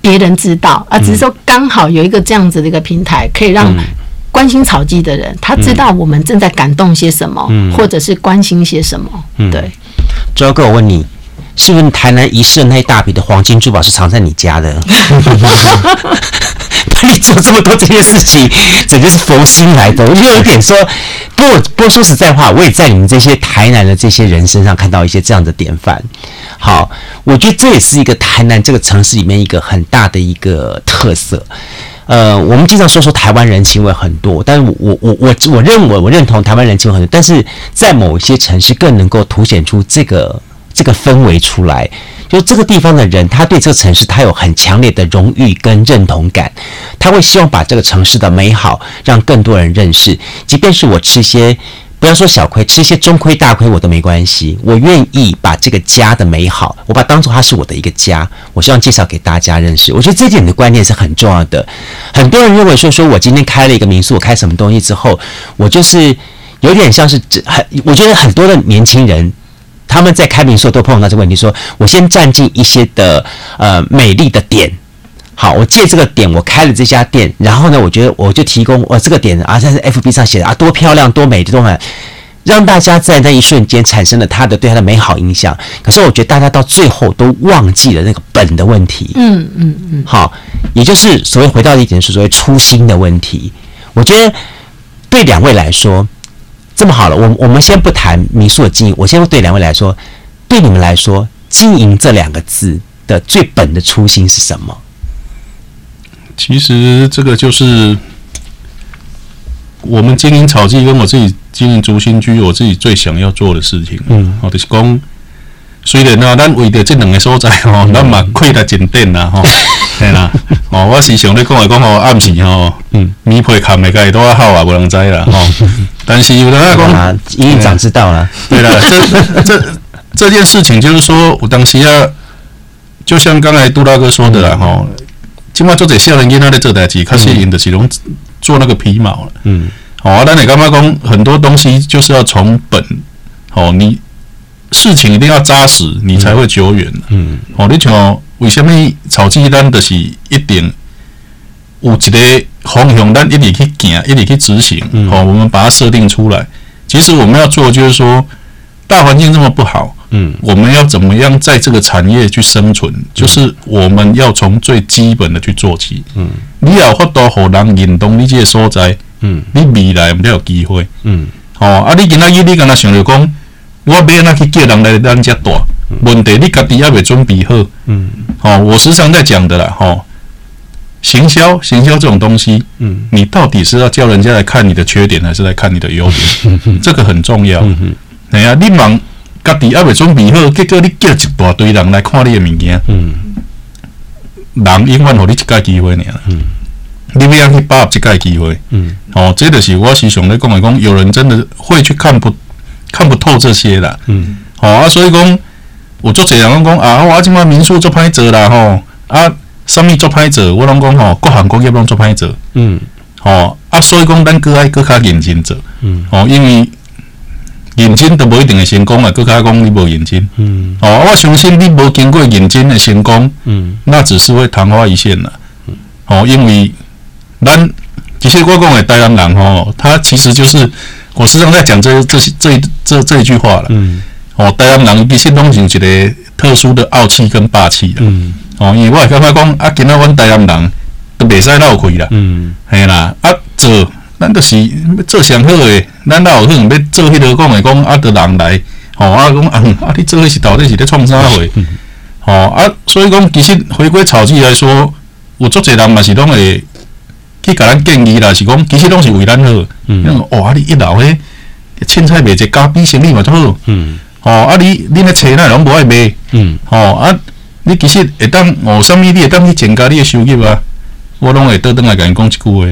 别人知道啊，只是说刚好有一个这样子的一个平台可以让。关心草鸡的人，他知道我们正在感动些什么，嗯、或者是关心些什么。嗯、对，周哥，我问你，是不是台南遗失那一大笔的黄金珠宝是藏在你家的？<laughs> 你做这么多这些事情，简直是佛心来的。我就有点说，不过不过说实在话，我也在你们这些台南的这些人身上看到一些这样的典范。好，我觉得这也是一个台南这个城市里面一个很大的一个特色。呃，我们经常说说台湾人情味很多，但是我我我我认为我认同台湾人情味很多，但是在某一些城市更能够凸显出这个这个氛围出来，就这个地方的人，他对这个城市他有很强烈的荣誉跟认同感，他会希望把这个城市的美好让更多人认识，即便是我吃些。不要说小亏，吃一些中亏大亏我都没关系。我愿意把这个家的美好，我把当做它是我的一个家。我希望介绍给大家认识。我觉得这点的观念是很重要的。很多人认为说，说我今天开了一个民宿，我开什么东西之后，我就是有点像是很。我觉得很多的年轻人他们在开民宿都碰到这个问题，说我先占尽一些的呃美丽的点。好，我借这个点，我开了这家店，然后呢，我觉得我就提供我这个点啊，在 FB 上写的啊，多漂亮，多美，多美，让大家在那一瞬间产生了他的对他的美好印象。可是我觉得大家到最后都忘记了那个本的问题。嗯嗯嗯。好，也就是所谓回到一点是所谓初心的问题。我觉得对两位来说，这么好了，我我们先不谈民宿的经营，我先对两位来说，对你们来说，经营这两个字的最本的初心是什么？其实这个就是我们经营草鸡跟我自己经营竹心居，我自己最想要做的事情。嗯，我就是讲，虽然呢，咱为了这两个所在吼，咱嘛亏得真点啦吼，<laughs> 对啦。哦，我是想咧讲来讲吼，暗时吼，嗯，米皮看没盖多好啊，无人知啦吼。<laughs> 但是有的那讲，营运长知道了，<laughs> 对啦，这这这件事情就是说我当时啊，就像刚才杜大哥说的啦吼。起码做这少年囡仔在做代志，较适应的是拢做那个皮毛了。嗯，好啊，但你刚刚讲很多东西就是要从本，哦，你事情一定要扎实，你才会久远。嗯，哦，你像为什么草鸡咱就是一定有一个方向，咱一直去行，一直去执行。嗯哦，我们把它设定出来。其实我们要做就是说，大环境这么不好。嗯，我们要怎么样在这个产业去生存？就是我们要从最基本的去做起。嗯，你要发多好人引动你这个所在。嗯，你未来没有机会。嗯，好啊，你今仔日你跟他想着讲，我要哪去叫人来咱家住？问题你家己还没准备好。嗯，好，我时常在讲的啦。哈，行销，行销这种东西，嗯，你到底是要叫人家来看你的缺点，还是来看你的优点？<laughs> 这个很重要。嗯哼，哎呀，你忙。家己还未准备好，结果你叫一大堆人来看你的物件。嗯，人永远互你一个机会尔。嗯，你不要去把握一个机会。嗯，哦，这就是我时常咧讲的，讲有人真的会去看不看不透这些啦。嗯，好啊，所以讲，我做这样讲啊，我今嘛民宿做歹做啦吼，啊，什么做歹做，我拢讲吼，各行各业拢做歹做。嗯，好啊，所以讲咱搁爱搁较认真做。嗯，哦，因为。认真都无一定会成功啊！更加讲你无认真，嗯，哦，我相信你无经过认真的成功，嗯，那只是会昙花一现啦，嗯，哦，因为咱其实我讲的台湾人哦，他其实就是我时常在讲这这些这这这一句话了，嗯，哦，台湾人其实拢是一个特殊的傲气跟霸气的，嗯，哦，因为我刚才讲啊，今仔阮台湾人都袂使闹亏啦，嗯，系啦，啊做。咱就是做上好诶，咱哪有可能要做迄个讲诶讲啊，得人来，吼啊讲啊，啊你做迄是到底是咧创啥货？吼啊，所以讲其实回归草鸡来说，有足侪人嘛是拢会去甲咱建议啦，是讲其实拢是为咱好。嗯。哇，你一楼诶，凊彩卖一家比生意嘛足好。嗯。哦啊你你那车那拢无爱卖，嗯，吼啊你其实会当哦，啥物你会当去增加你诶收入啊？我拢会倒转来甲因讲一句话，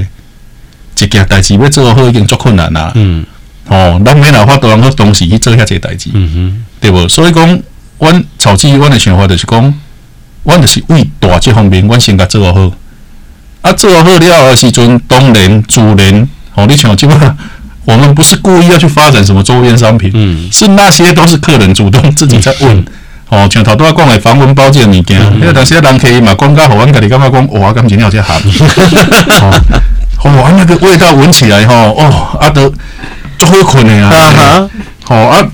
一件代志要做好已经足困难啦，嗯，哦，咱免老法度通去同时去做遐济代志，嗯哼，对无？所以讲，阮草鸡，阮的想法就是讲，阮就是为大这方面，阮先甲做好，啊，做好了的时阵，当然自然，哦，你像即马。我们不是故意要去发展什么周边商品，嗯，是那些都是客人主动自己在问，<laughs> 哦，像头拄仔讲的防蚊包这个物件，因为当时人可以嘛广告，互阮家己感觉讲，哇，感觉你好。像 <laughs> 好，哦，那个味道闻起来，吼，哦，啊，都就会困的啊，好啊，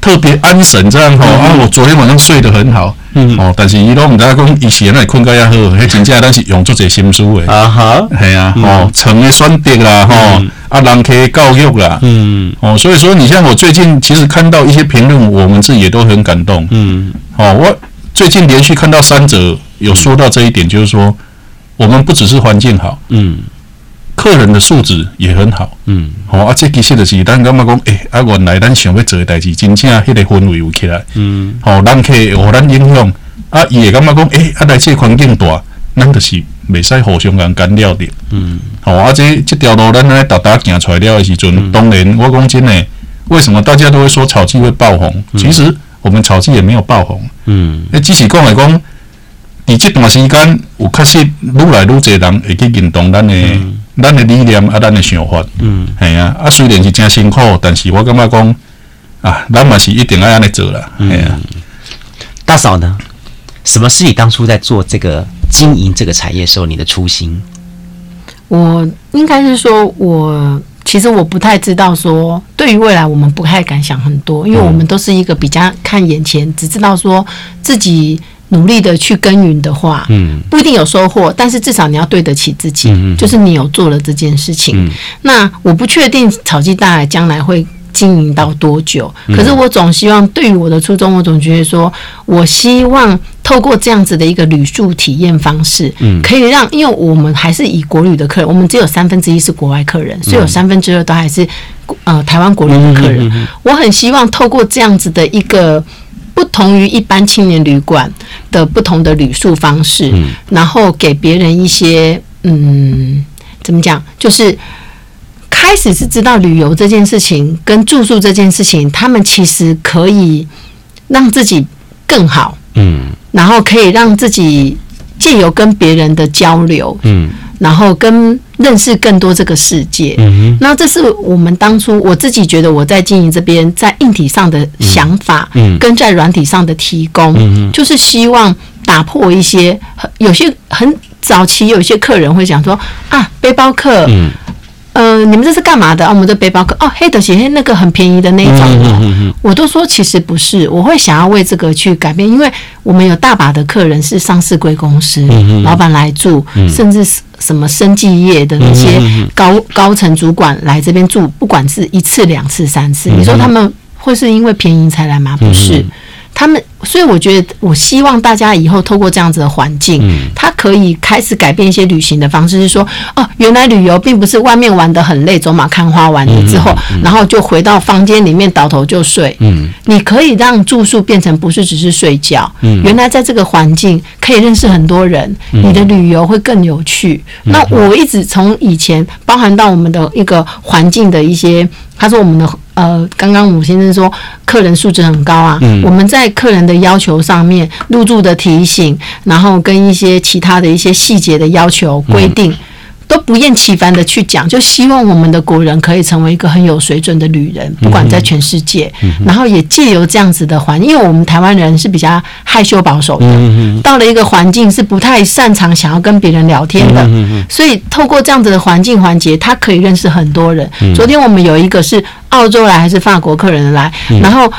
特别安神这样，吼，啊，我昨天晚上睡得很好。嗯。哦，但是伊拢毋知影讲，以前那困觉也好，迄真正咱是用足侪心思的。啊哈，系啊，哦，床的选择啦，吼，啊，人客教育啦，嗯，哦，所以说，你像我最近其实看到一些评论，我们自己也都很感动。嗯，哦，我最近连续看到三则有说到这一点，就是说，我们不只是环境好，嗯。客人的素质也很好，嗯，好、哦、啊，这其实就是咱感觉讲，诶、欸，啊，原来咱想要做的代志，真正迄个氛围有起来，嗯，好、哦，咱可以互咱影响，啊，伊会感觉讲，诶、欸，啊，来这环境大，咱就是袂使互相共干扰的，嗯，好、哦，啊，这这条路咱来达达行出来了的时阵，嗯、当然我讲真的，为什么大家都会说草鸡会爆红？嗯、其实我们草鸡也没有爆红，嗯，那只是讲来讲，伫这段时间有确实愈来愈侪人会去认同咱的。嗯咱的理念啊，咱的想法，嗯，系啊，啊，虽然是真辛苦，但是我感觉讲啊，咱嘛是一定要安尼做啦，系啊。大嫂呢？什么是你当初在做这个经营这个产业时候你的初心？我应该是说，我其实我不太知道说，对于未来我们不太敢想很多，因为我们都是一个比较看眼前，只知道说自己。努力的去耕耘的话，嗯，不一定有收获，但是至少你要对得起自己，嗯，就是你有做了这件事情。嗯，那我不确定草鸡大海将来会经营到多久，可是我总希望，对于我的初衷，我总觉得说，我希望透过这样子的一个旅宿体验方式，嗯，可以让，因为我们还是以国旅的客人，我们只有三分之一是国外客人，所以有三分之二都还是呃台湾国旅的客人。我很希望透过这样子的一个。不同于一般青年旅馆的不同的旅宿方式，嗯、然后给别人一些嗯，怎么讲？就是开始是知道旅游这件事情跟住宿这件事情，他们其实可以让自己更好，嗯，然后可以让自己借由跟别人的交流，嗯。然后跟认识更多这个世界，那这是我们当初我自己觉得我在经营这边在硬体上的想法，嗯，跟在软体上的提供，嗯，就是希望打破一些有些很早期有一些客人会讲说啊，背包客，嗯。呃，你们这是干嘛的？啊，我们的背包客。哦，黑的鞋，那个很便宜的那一种。的，嗯嗯嗯、我都说其实不是，我会想要为这个去改变，因为我们有大把的客人是上市贵公司，嗯、老板来住，嗯、甚至什么生技业的那些高高层主管来这边住，不管是一次、两次、三次，嗯、你说他们会是因为便宜才来吗？不是。嗯他们，所以我觉得，我希望大家以后透过这样子的环境，嗯，他可以开始改变一些旅行的方式，是说，哦，原来旅游并不是外面玩的很累，走马看花完了之后，嗯嗯、然后就回到房间里面倒头就睡，嗯，你可以让住宿变成不是只是睡觉，嗯，原来在这个环境可以认识很多人，嗯、你的旅游会更有趣。嗯、那我一直从以前包含到我们的一个环境的一些。他说：“我们的呃，刚刚伍先生说，客人素质很高啊。嗯、我们在客人的要求上面，入住的提醒，然后跟一些其他的一些细节的要求规定。嗯”都不厌其烦的去讲，就希望我们的国人可以成为一个很有水准的旅人，不管在全世界。然后也借由这样子的环境，因为我们台湾人是比较害羞保守的，嗯、到了一个环境是不太擅长想要跟别人聊天的，嗯、所以透过这样子的环境环节，他可以认识很多人。嗯、昨天我们有一个是澳洲来还是法国客人来，嗯、然后。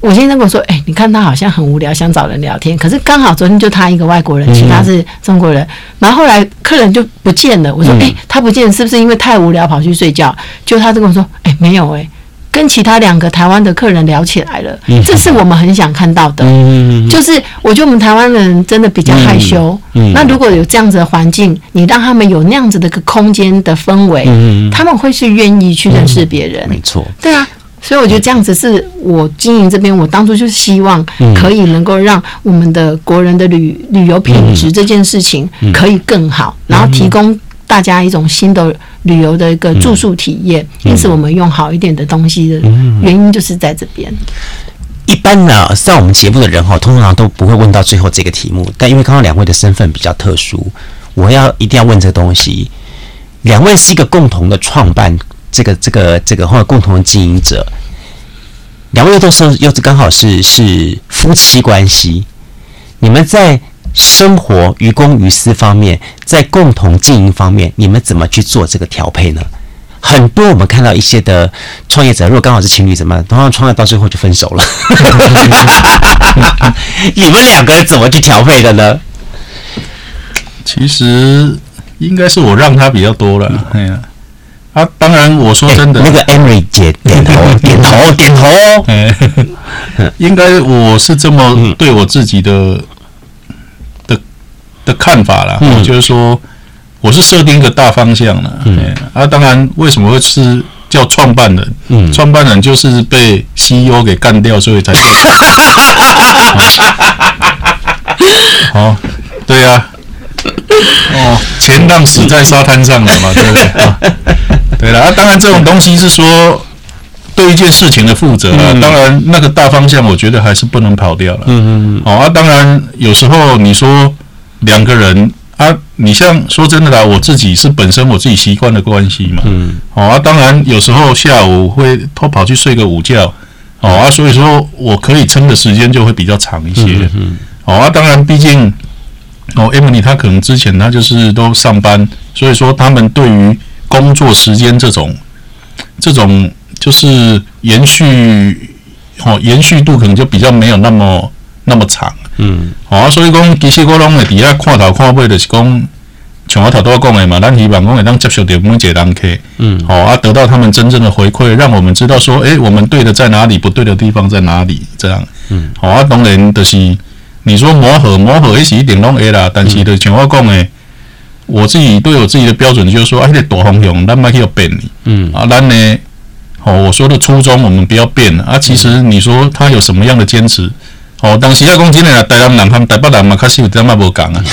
我先生跟我说：“哎、欸，你看他好像很无聊，想找人聊天。可是刚好昨天就他一个外国人，其他是中国人。嗯、然后后来客人就不见了。我说：哎、欸，他不见是不是因为太无聊跑去睡觉？就他就跟我说：哎、欸，没有哎、欸，跟其他两个台湾的客人聊起来了。嗯、这是我们很想看到的。嗯、就是我觉得我们台湾人真的比较害羞。那如果有这样子的环境，你让他们有那样子的一个空间的氛围，嗯、他们会是愿意去认识别人。没错，对啊。”所以我觉得这样子是我经营这边，我当初就是希望可以能够让我们的国人的旅旅游品质这件事情可以更好，然后提供大家一种新的旅游的一个住宿体验。因此，我们用好一点的东西的原因就是在这边。一般呢，在我们节目的人哈，通常都不会问到最后这个题目。但因为刚刚两位的身份比较特殊，我要一定要问这个东西。两位是一个共同的创办，这个这个这个或者共同经营者。两位都是又是刚好是是夫妻关系。你们在生活于公于私方面，在共同经营方面，你们怎么去做这个调配呢？很多我们看到一些的创业者，如果刚好是情侣，怎么通常创业到最后就分手了？<laughs> 你们两个人怎么去调配的呢？其实应该是我让他比较多了。哎呀，当然我说真的，那个 Emily 姐点头，<laughs> 点头，点头。哎，应该我是这么对我自己的的的看法啦，就是说。我是设定一个大方向了，嗯，啊，当然，为什么会是叫创办人？嗯，创办人就是被 CEO 给干掉，所以才。<laughs> <laughs> 哦，对呀，啊，哦，钱浪死在沙滩上了嘛，对不对？啊，对了，啊，当然，这种东西是说对一件事情的负责啊。当然，那个大方向，我觉得还是不能跑掉了。嗯嗯嗯。哦，啊，当然，有时候你说两个人。啊，你像说真的啦，我自己是本身我自己习惯的关系嘛，嗯，哦啊，当然有时候下午会偷跑去睡个午觉，哦啊，所以说我可以撑的时间就会比较长一些，嗯，嗯，哦啊，当然毕竟哦，Emily 她可能之前她就是都上班，所以说他们对于工作时间这种这种就是延续哦延续度可能就比较没有那么那么长。嗯，好啊，所以讲，其实我拢会底下看头看尾，就是讲，像我头拄仔讲的嘛，咱希望讲会当接受到每一个人客，嗯，好啊，得到他们真正的回馈，让我们知道说，诶，我们对的在哪里，不对的地方在哪里，这样，嗯，好啊，当然就是你说磨合磨合也是一定拢会啦，但是就像我讲的，我自己对我自己的标准就是说，啊，那个大方向咱莫去要变，嗯，啊，咱呢，哦，我说的初衷我们不要变啊，其实你说他有什么样的坚持？哦，当时啊，讲真诶啦，台南人和台北人嘛，确实有点仔无共啊。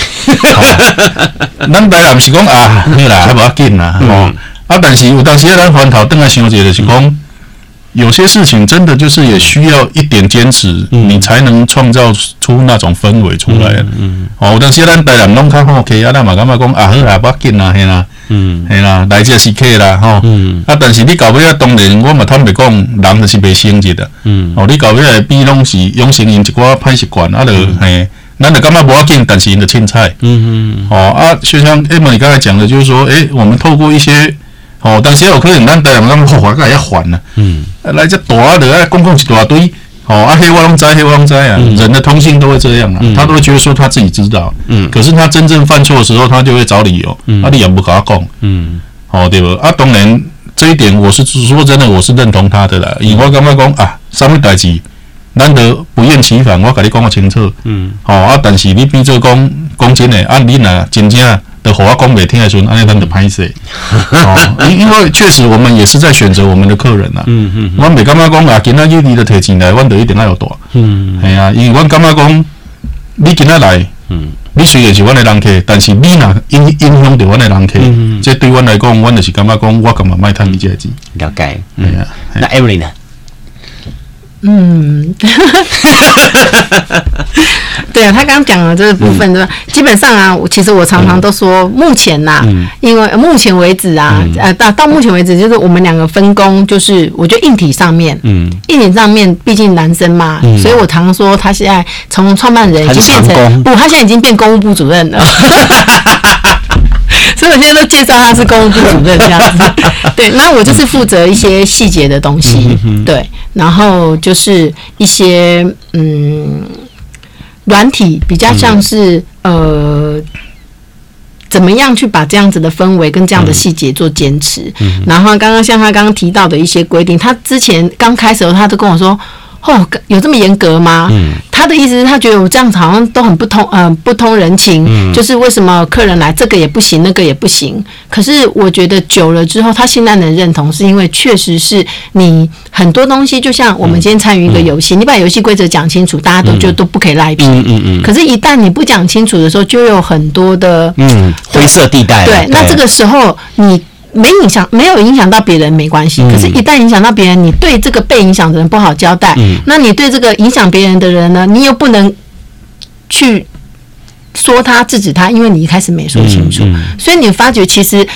<laughs> 咱台南是讲啊，对啦，还无要紧啦。哦，啊，但是有当时啊，咱翻头转来想一下，就是讲有些事情真的就是也需要一点坚持，你才能创造出那种氛围出来。嗯。哦，有当时咱台南拢较好，OK 啊，咱嘛感觉讲啊，好啦，无要紧啦，嘿啦。嗯。嘿啦，来者是客啦，吼。嗯。啊，但是你到尾啊，当然我嘛坦白讲，人就是袂升级的。嗯。哦，你到尾来比拢是养成因一寡歹习惯，啊，就嘿，咱就感觉不要紧，但是因的凊彩。嗯嗯。哦啊，就像 Emily 刚才讲的，就是说，诶，我们透过一些，哦，当时有可能咱台南人讲，哇，个要还呢。嗯。来这大的啊，公共一大堆。哦，啊，黑汪灾，黑汪灾啊！人的通性都会这样啊，他都会觉得说他自己知道，嗯，可是他真正犯错的时候，他就会找理由，嗯，啊，你也不跟他讲，嗯，好对不？啊，当然这一点我是说真的，我是认同他的啦。因为我刚刚讲啊，什么代志难得不厌其烦，我跟你讲个清楚，嗯，好啊，但是你比这讲讲真的，啊，你若真正。的话讲袂听的时阵，安尼咱就歹势。<laughs> 哦，因因为确实我们也是在选择我们的客人呐。嗯嗯。我袂感觉讲啊，今仔日你的提钱来，阮就一定要有大。嗯。系啊，因为阮感觉讲，你今仔来，嗯，你虽然是阮的人客，但是你若影影响到阮的人客，嗯，这对阮来讲，阮就是感觉讲，我干嘛卖贪你这钱？了解。系啊。那 Emily 呢？嗯，<laughs> 对啊，他刚刚讲的这个部分，对吧？基本上啊，我其实我常常都说，目前呐，因为目前为止啊，呃，到到目前为止，就是我们两个分工，就是我觉得硬体上面，嗯，硬体上面，毕竟男生嘛，所以我常常说，他现在从创办人已经变成不，他现在已经变公务部主任了。<laughs> <laughs> 所以我现在都介绍他是公务部主任这样子，<laughs> 对，那我就是负责一些细节的东西，对，然后就是一些嗯，软体比较像是呃，怎么样去把这样子的氛围跟这样的细节做坚持，然后刚刚像他刚刚提到的一些规定，他之前刚开始的时候他都跟我说。哦，有这么严格吗？嗯，他的意思是，他觉得我这样子好像都很不通，嗯、呃，不通人情。嗯，就是为什么客人来这个也不行，那个也不行。可是我觉得久了之后，他现在能认同，是因为确实是你很多东西，就像我们今天参与一个游戏，嗯、你把游戏规则讲清楚，大家都觉得都不可以赖皮。嗯嗯嗯。可是，一旦你不讲清楚的时候，就有很多的嗯灰色地带。对，那这个时候你。没影响，没有影响到别人没关系。可是，一旦影响到别人，你对这个被影响的人不好交代。嗯。那你对这个影响别人的人呢？你又不能去说他、制止他，因为你一开始没说清楚。嗯。所以你发觉，其实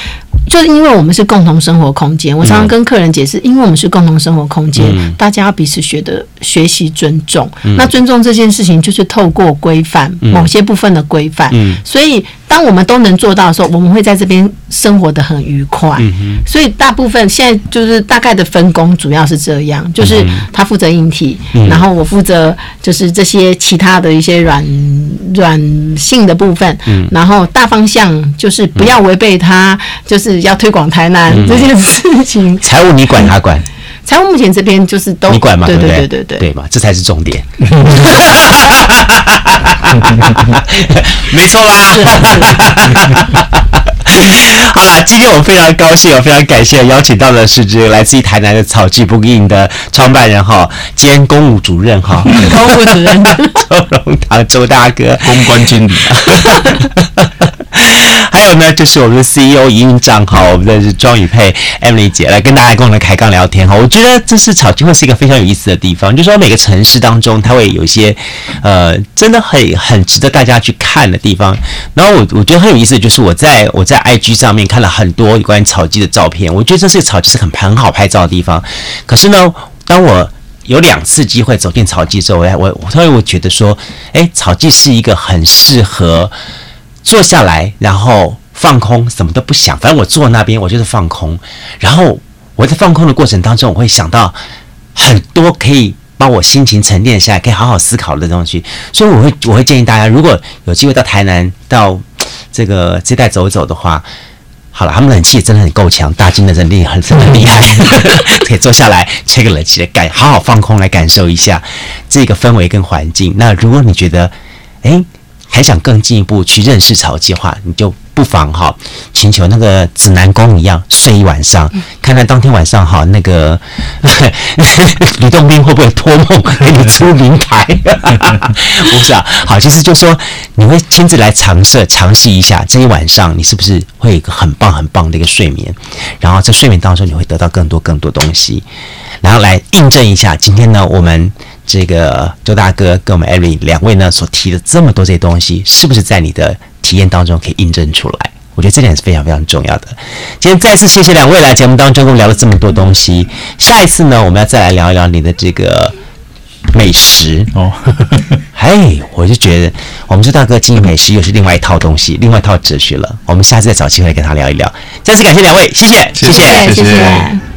就是因为我们是共同生活空间。我常常跟客人解释，因为我们是共同生活空间，大家要彼此学的学习尊重。那尊重这件事情，就是透过规范某些部分的规范。嗯。所以。当我们都能做到的时候，我们会在这边生活的很愉快。嗯。所以大部分现在就是大概的分工主要是这样，就是他负责硬体，嗯、然后我负责就是这些其他的一些软软性的部分。嗯。然后大方向就是不要违背他，就是要推广台南这件事情。财务你管他管。财务目前这边就是都你管嘛，对对对对对对，对嘛，这才是重点。<laughs> 没错啦。<laughs> 好了，今天我非常高兴，我非常感谢邀请到的是这个来自于台南的草记 Booking 的创办人哈，兼公务主任哈，<laughs> 公务主任周荣堂周大哥，公关经理。<laughs> 还有呢，就是我们的 CEO 营运长哈，我们的是庄宇佩 Emily 姐来跟大家共同开杠聊天哈。我觉得这是草鸡会是一个非常有意思的地方，就是说每个城市当中，它会有一些呃，真的很很值得大家去看的地方。然后我我觉得很有意思，就是我在我在 IG 上面看了很多有关草鸡的照片，我觉得这是草鸡是很很好拍照的地方。可是呢，当我有两次机会走进草鸡之后，我我突然我觉得说，哎，草鸡是一个很适合。坐下来，然后放空，什么都不想。反正我坐那边，我就是放空。然后我在放空的过程当中，我会想到很多可以帮我心情沉淀下来，可以好好思考的东西。所以我会，我会建议大家，如果有机会到台南，到这个这带走一走的话，好了，他们冷气真的很够强，大金的人力很很厉害，<laughs> 可以坐下来吹个冷气的感，好好放空来感受一下这个氛围跟环境。那如果你觉得，哎。还想更进一步去认识草记的话，你就不妨哈，请求那个指南宫一样睡一晚上，看看当天晚上哈那个 <laughs> 吕洞宾会不会托梦给你出名牌？<laughs> 不是啊，好，其实就是说你会亲自来尝试尝试一下，这一晚上你是不是会有一个很棒很棒的一个睡眠？然后在睡眠当中你会得到更多更多东西，然后来印证一下今天呢我们。这个周大哥跟我们艾瑞两位呢所提的这么多这些东西，是不是在你的体验当中可以印证出来？我觉得这点是非常非常重要的。今天再次谢谢两位来节目当中跟我聊了这么多东西。下一次呢，我们要再来聊一聊你的这个美食哦。<laughs> 嘿，我就觉得我们这大哥经营美食又是另外一套东西，另外一套哲学了。我们下次再找机会跟他聊一聊。再次感谢两位，谢谢，谢谢，谢谢。谢谢